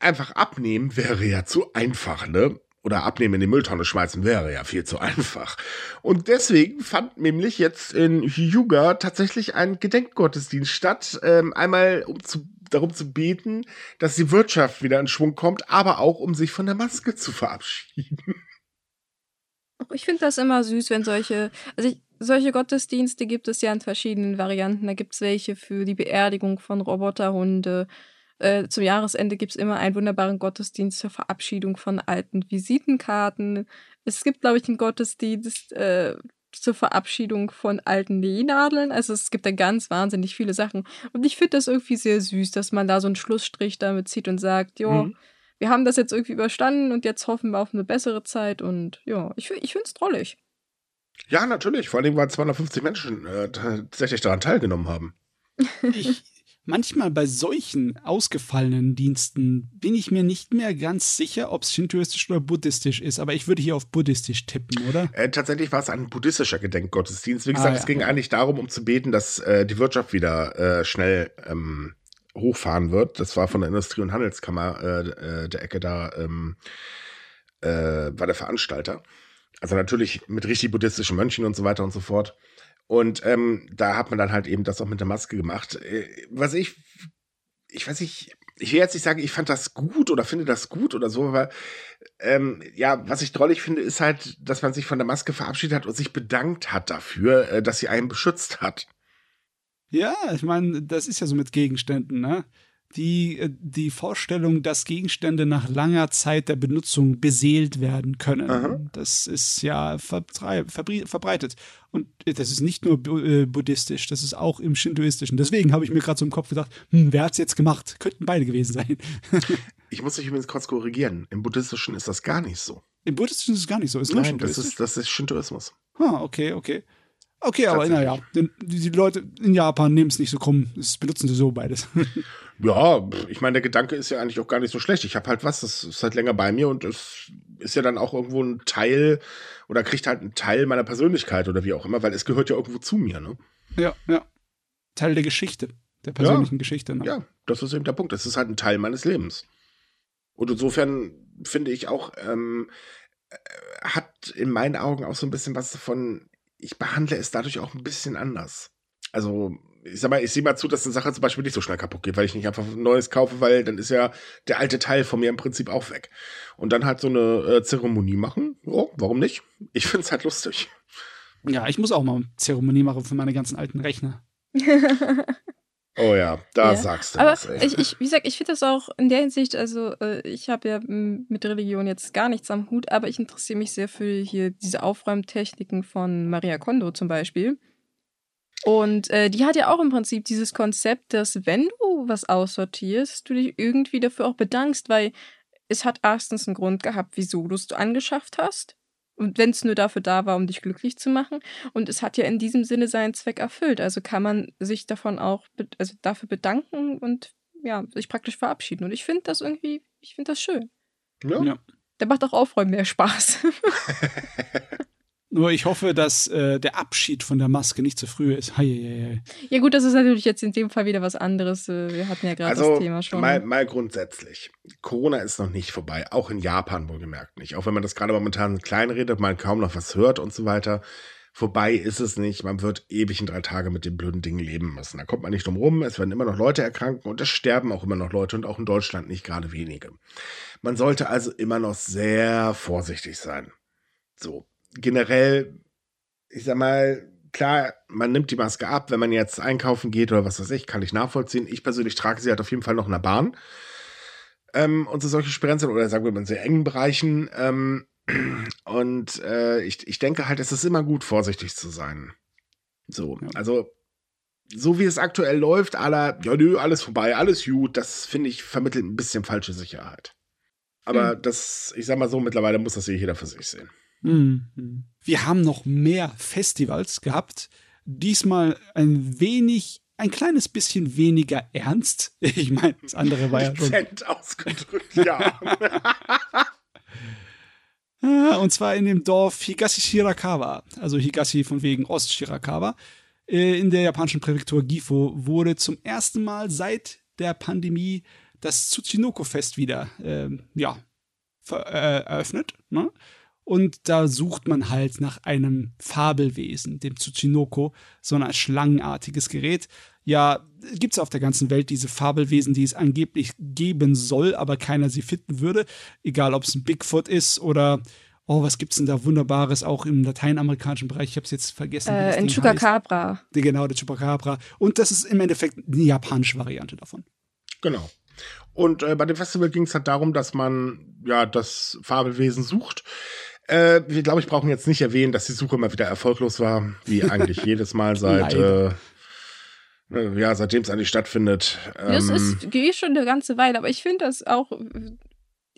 einfach abnehmen wäre ja zu einfach, ne? oder abnehmen in die Mülltonne schmeißen wäre ja viel zu einfach. Und deswegen fand nämlich jetzt in Hyuga tatsächlich ein Gedenkgottesdienst statt. Ähm, einmal um zu darum zu beten, dass die Wirtschaft wieder in Schwung kommt, aber auch um sich von der Maske zu verabschieden. Ich finde das immer süß, wenn solche, also ich, solche Gottesdienste gibt es ja in verschiedenen Varianten. Da gibt es welche für die Beerdigung von Roboterhunde. Äh, zum Jahresende gibt es immer einen wunderbaren Gottesdienst zur Verabschiedung von alten Visitenkarten. Es gibt, glaube ich, einen Gottesdienst äh, zur Verabschiedung von alten Nähnadeln. Also es gibt da ganz wahnsinnig viele Sachen. Und ich finde das irgendwie sehr süß, dass man da so einen Schlussstrich damit zieht und sagt, jo, mhm. wir haben das jetzt irgendwie überstanden und jetzt hoffen wir auf eine bessere Zeit. Und ja, ich, ich finde es drollig. Ja, natürlich. Vor allem, weil 250 Menschen äh, tatsächlich daran teilgenommen haben. Ich, manchmal bei solchen ausgefallenen Diensten bin ich mir nicht mehr ganz sicher, ob es shintoistisch oder buddhistisch ist. Aber ich würde hier auf buddhistisch tippen, oder? Äh, tatsächlich war es ein buddhistischer Gedenkgottesdienst. Wie gesagt, ah, ja, es ging eigentlich darum, um zu beten, dass äh, die Wirtschaft wieder äh, schnell ähm, hochfahren wird. Das war von der Industrie- und Handelskammer äh, äh, der Ecke da, ähm, äh, war der Veranstalter. Also natürlich mit richtig buddhistischen Mönchen und so weiter und so fort. Und ähm, da hat man dann halt eben das auch mit der Maske gemacht. Äh, was ich, ich weiß nicht, ich will jetzt nicht sagen, ich fand das gut oder finde das gut oder so, aber ähm, ja, was ich drollig finde, ist halt, dass man sich von der Maske verabschiedet hat und sich bedankt hat dafür, äh, dass sie einen beschützt hat. Ja, ich meine, das ist ja so mit Gegenständen, ne? Die, äh, die Vorstellung, dass Gegenstände nach langer Zeit der Benutzung beseelt werden können. Aha. Das ist ja verbreitet. Und das ist nicht nur äh, buddhistisch, das ist auch im Shintoistischen. Deswegen habe ich mir gerade so im Kopf gedacht, hm, wer hat es jetzt gemacht? Könnten beide gewesen sein. ich muss dich übrigens kurz korrigieren. Im Buddhistischen ist das gar nicht so. Im Buddhistischen ist es gar nicht so. Ist Nein, das ist, das ist Shintoismus. Ah, okay, okay. Okay, aber naja, die, die Leute in Japan nehmen es nicht so krumm. Das benutzen sie so beides. ja, ich meine, der Gedanke ist ja eigentlich auch gar nicht so schlecht. Ich habe halt was, das ist halt länger bei mir und es ist ja dann auch irgendwo ein Teil oder kriegt halt einen Teil meiner Persönlichkeit oder wie auch immer, weil es gehört ja irgendwo zu mir, ne? Ja, ja. Teil der Geschichte, der persönlichen ja, Geschichte. Ne? Ja, das ist eben der Punkt. Das ist halt ein Teil meines Lebens. Und insofern finde ich auch, ähm, äh, hat in meinen Augen auch so ein bisschen was von, ich behandle es dadurch auch ein bisschen anders. Also, ich sag mal, ich sehe mal zu, dass eine Sache zum Beispiel nicht so schnell kaputt geht, weil ich nicht einfach ein neues kaufe, weil dann ist ja der alte Teil von mir im Prinzip auch weg. Und dann halt so eine äh, Zeremonie machen. Oh, warum nicht? Ich finde es halt lustig. Ja, ich muss auch mal eine Zeremonie machen für meine ganzen alten Rechner. Oh ja, da ja. sagst du Aber was. Ey. Ich, ich, wie gesagt, ich finde das auch in der Hinsicht, also äh, ich habe ja mit Religion jetzt gar nichts am Hut, aber ich interessiere mich sehr für hier diese Aufräumtechniken von Maria Kondo zum Beispiel. Und äh, die hat ja auch im Prinzip dieses Konzept, dass wenn du was aussortierst, du dich irgendwie dafür auch bedankst, weil es hat erstens einen Grund gehabt, wieso du es angeschafft hast. Und wenn es nur dafür da war, um dich glücklich zu machen. Und es hat ja in diesem Sinne seinen Zweck erfüllt. Also kann man sich davon auch also dafür bedanken und ja, sich praktisch verabschieden. Und ich finde das irgendwie, ich finde das schön. Ja. ja. Der macht auch Aufräumen mehr Spaß. Nur ich hoffe, dass äh, der Abschied von der Maske nicht zu früh ist. Hei, hei, hei. Ja gut, das ist natürlich jetzt in dem Fall wieder was anderes. Äh, wir hatten ja gerade also, das Thema schon. Mal, mal grundsätzlich. Corona ist noch nicht vorbei. Auch in Japan wohlgemerkt nicht. Auch wenn man das gerade momentan klein redet, man kaum noch was hört und so weiter. Vorbei ist es nicht. Man wird ewig in drei Tage mit dem blöden Ding leben müssen. Da kommt man nicht drum rum. Es werden immer noch Leute erkranken und es sterben auch immer noch Leute und auch in Deutschland nicht gerade wenige. Man sollte also immer noch sehr vorsichtig sein. So, generell, ich sag mal, klar, man nimmt die Maske ab, wenn man jetzt einkaufen geht oder was weiß ich, kann ich nachvollziehen. Ich persönlich trage sie halt auf jeden Fall noch in der Bahn. Ähm, und so solche Sperrenzeln oder sagen wir mal in sehr engen Bereichen. Ähm, und äh, ich, ich denke halt, es ist immer gut, vorsichtig zu sein. So, ja. also so wie es aktuell läuft, aller, ja, nö, alles vorbei, alles gut, das finde ich vermittelt ein bisschen falsche Sicherheit. Aber mhm. das, ich sag mal so, mittlerweile muss das eh jeder für sich sehen. Mhm. Wir haben noch mehr Festivals gehabt. Diesmal ein wenig, ein kleines bisschen weniger ernst. Ich meine, das andere war ja schon. ausgedrückt, ja. Ah, und zwar in dem Dorf Higashi Shirakawa, also Higashi von wegen Ost-Shirakawa, äh, in der japanischen Präfektur Gifu, wurde zum ersten Mal seit der Pandemie das Tsuchinoko-Fest wieder äh, ja, äh, eröffnet. Ne? Und da sucht man halt nach einem Fabelwesen, dem Tsuchinoko, so ein schlangenartiges Gerät. Ja, gibt es auf der ganzen Welt diese Fabelwesen, die es angeblich geben soll, aber keiner sie finden würde. Egal, ob es ein Bigfoot ist oder Oh, was gibt's denn da Wunderbares auch im lateinamerikanischen Bereich? Ich habe es jetzt vergessen. Äh, ein Chupacabra. Genau, der Chupacabra. Und das ist im Endeffekt eine japanische Variante davon. Genau. Und äh, bei dem Festival ging es halt darum, dass man ja das Fabelwesen sucht. Äh, wir glaube ich brauchen jetzt nicht erwähnen, dass die Suche mal wieder erfolglos war, wie eigentlich jedes Mal seit äh, äh, ja, seitdem es eigentlich stattfindet. Ähm, das ist geht schon eine ganze Weile, aber ich finde das auch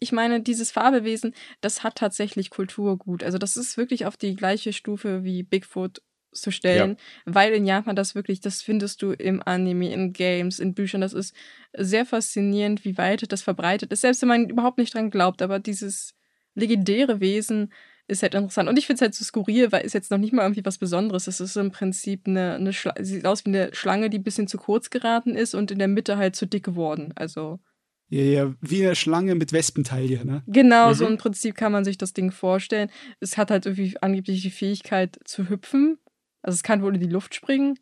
ich meine, dieses Fabelwesen, das hat tatsächlich Kulturgut. Also das ist wirklich auf die gleiche Stufe wie Bigfoot zu stellen, ja. weil in Japan das wirklich, das findest du im Anime, in Games, in Büchern, das ist sehr faszinierend, wie weit das verbreitet ist, selbst wenn man überhaupt nicht dran glaubt, aber dieses legendäre Wesen ist halt interessant. Und ich finde es halt so skurril, weil es jetzt noch nicht mal irgendwie was Besonderes ist. Es ist im Prinzip eine, eine Schlange, sieht aus wie eine Schlange, die ein bisschen zu kurz geraten ist und in der Mitte halt zu dick geworden. Also. Ja, ja, wie eine Schlange mit Wespenteile, ne? Genau, mhm. so im Prinzip kann man sich das Ding vorstellen. Es hat halt irgendwie angeblich die Fähigkeit zu hüpfen. Also es kann wohl in die Luft springen.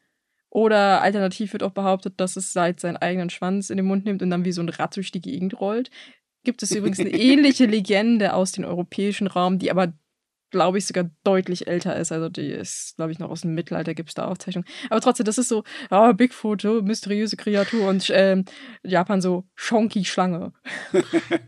Oder alternativ wird auch behauptet, dass es seit seinen eigenen Schwanz in den Mund nimmt und dann wie so ein Rad durch die Gegend rollt gibt es übrigens eine ähnliche Legende aus dem europäischen Raum, die aber glaube ich, sogar deutlich älter ist. Also die ist, glaube ich, noch aus dem Mittelalter, gibt es da Aufzeichnungen. Aber trotzdem, das ist so, oh, Bigfoot, oh, mysteriöse Kreatur und ähm, Japan so Shonky-Schlange.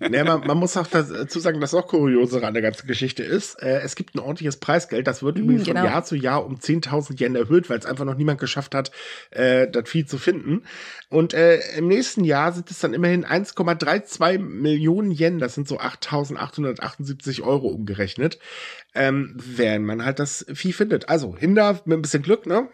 nee, man, man, muss auch dazu sagen, dass auch kuriosere an der ganzen Geschichte ist. Äh, es gibt ein ordentliches Preisgeld, das wird mm, übrigens genau. von Jahr zu Jahr um 10.000 Yen erhöht, weil es einfach noch niemand geschafft hat, äh, das Vieh zu finden. Und äh, im nächsten Jahr sind es dann immerhin 1,32 Millionen Yen, das sind so 8.878 Euro umgerechnet ähm, wenn man halt das Vieh findet. Also Hinder mit ein bisschen Glück, ne?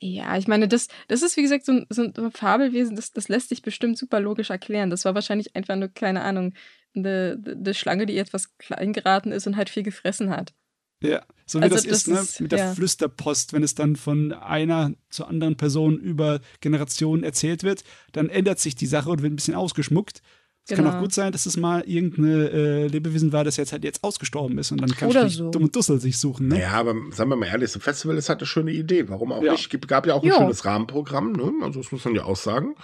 Ja, ich meine, das, das ist wie gesagt so ein, so ein Fabelwesen, das, das lässt sich bestimmt super logisch erklären. Das war wahrscheinlich einfach nur, keine Ahnung, eine, eine Schlange, die etwas klein geraten ist und halt viel gefressen hat. Ja, so wie also das, das, ist, ne? Ist, mit der ja. Flüsterpost, wenn es dann von einer zur anderen Person über Generationen erzählt wird, dann ändert sich die Sache und wird ein bisschen ausgeschmuckt. Es genau. kann auch gut sein, dass es mal irgendeine äh, Lebewesen war, das jetzt halt jetzt ausgestorben ist und dann kann Oder so. Dumm und Dussel sich suchen. Ne? Naja, aber sagen wir mal ehrlich, so ein Festival ist halt eine schöne Idee. Warum auch ja. nicht? Es gab ja auch ein jo. schönes Rahmenprogramm, ne? Also das muss man ja auch sagen.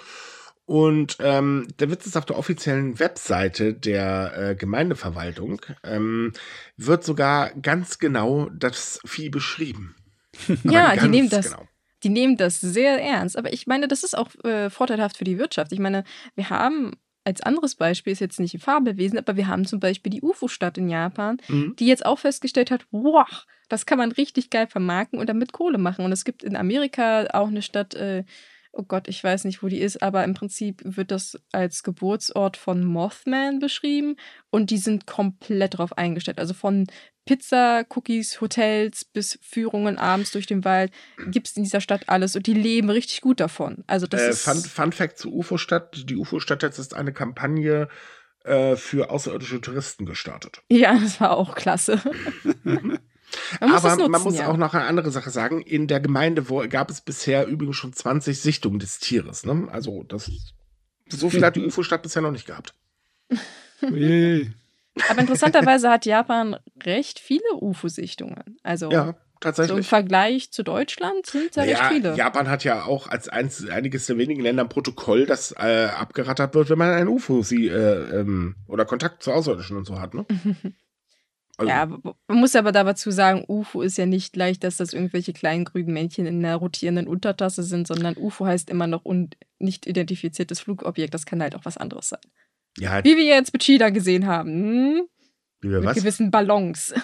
Und ähm, der Witz ist auf der offiziellen Webseite der äh, Gemeindeverwaltung ähm, wird sogar ganz genau das Vieh beschrieben. ja, die nehmen das. Genau. Die nehmen das sehr ernst. Aber ich meine, das ist auch äh, vorteilhaft für die Wirtschaft. Ich meine, wir haben als anderes Beispiel ist jetzt nicht ein Fabelwesen, aber wir haben zum Beispiel die UFO-Stadt in Japan, mhm. die jetzt auch festgestellt hat, wow, das kann man richtig geil vermarkten und damit Kohle machen. Und es gibt in Amerika auch eine Stadt, äh, oh Gott, ich weiß nicht, wo die ist, aber im Prinzip wird das als Geburtsort von Mothman beschrieben und die sind komplett drauf eingestellt. Also von Pizza, Cookies, Hotels bis Führungen abends durch den Wald gibt es in dieser Stadt alles und die leben richtig gut davon. Also das äh, ist Fun, Fun Fact zu UFO-Stadt: Die UFO-Stadt jetzt ist eine Kampagne äh, für außerirdische Touristen gestartet. Ja, das war auch klasse. Man Aber nutzen, man muss ja. auch noch eine andere Sache sagen. In der Gemeinde wo, gab es bisher übrigens schon 20 Sichtungen des Tieres. Ne? Also das, so viel hat die UFO-Stadt bisher noch nicht gehabt. Aber interessanterweise hat Japan recht viele UFO-Sichtungen. Also ja, tatsächlich. So im Vergleich zu Deutschland sind da recht viele. Japan hat ja auch als eins, einiges der wenigen Länder ein Protokoll, das äh, abgerattert wird, wenn man ein UFO sie, äh, ähm, oder Kontakt zu Außerirdischen und so hat. Ne? Also, ja, man muss aber dazu sagen, UFO ist ja nicht gleich, dass das irgendwelche kleinen grünen Männchen in einer rotierenden Untertasse sind, sondern UFO heißt immer noch un nicht identifiziertes Flugobjekt. Das kann halt auch was anderes sein. Ja, halt Wie wir jetzt mit Cheetah gesehen haben. Hm? Wie wir mit was? gewissen Ballons.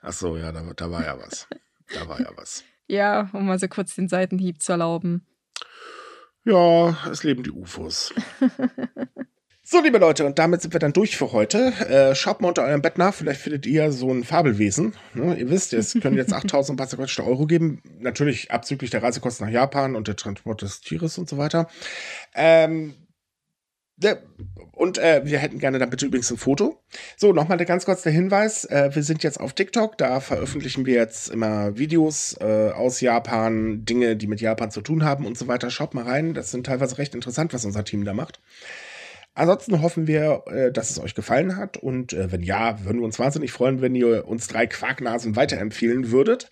Ach so, ja, da, da war ja was. Da war ja was. ja, um mal so kurz den Seitenhieb zu erlauben. Ja, es leben die UFOs. So, liebe Leute, und damit sind wir dann durch für heute. Äh, schaut mal unter eurem Bett nach, vielleicht findet ihr so ein Fabelwesen. Ne? Ihr wisst, es können jetzt 8000 paar Euro geben. Natürlich abzüglich der Reisekosten nach Japan und der Transport des Tieres und so weiter. Ähm, und äh, wir hätten gerne dann bitte übrigens ein Foto. So, nochmal ganz kurz der Hinweis. Äh, wir sind jetzt auf TikTok. Da veröffentlichen wir jetzt immer Videos äh, aus Japan, Dinge, die mit Japan zu tun haben und so weiter. Schaut mal rein. Das sind teilweise recht interessant, was unser Team da macht. Ansonsten hoffen wir, äh, dass es euch gefallen hat. Und äh, wenn ja, würden wir uns wahnsinnig freuen, wenn ihr uns drei Quarknasen weiterempfehlen würdet.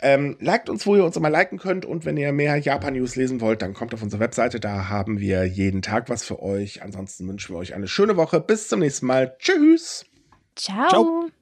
Ähm, liked uns, wo ihr uns immer liken könnt. Und wenn ihr mehr Japan-News lesen wollt, dann kommt auf unsere Webseite. Da haben wir jeden Tag was für euch. Ansonsten wünschen wir euch eine schöne Woche. Bis zum nächsten Mal. Tschüss. Ciao. Ciao.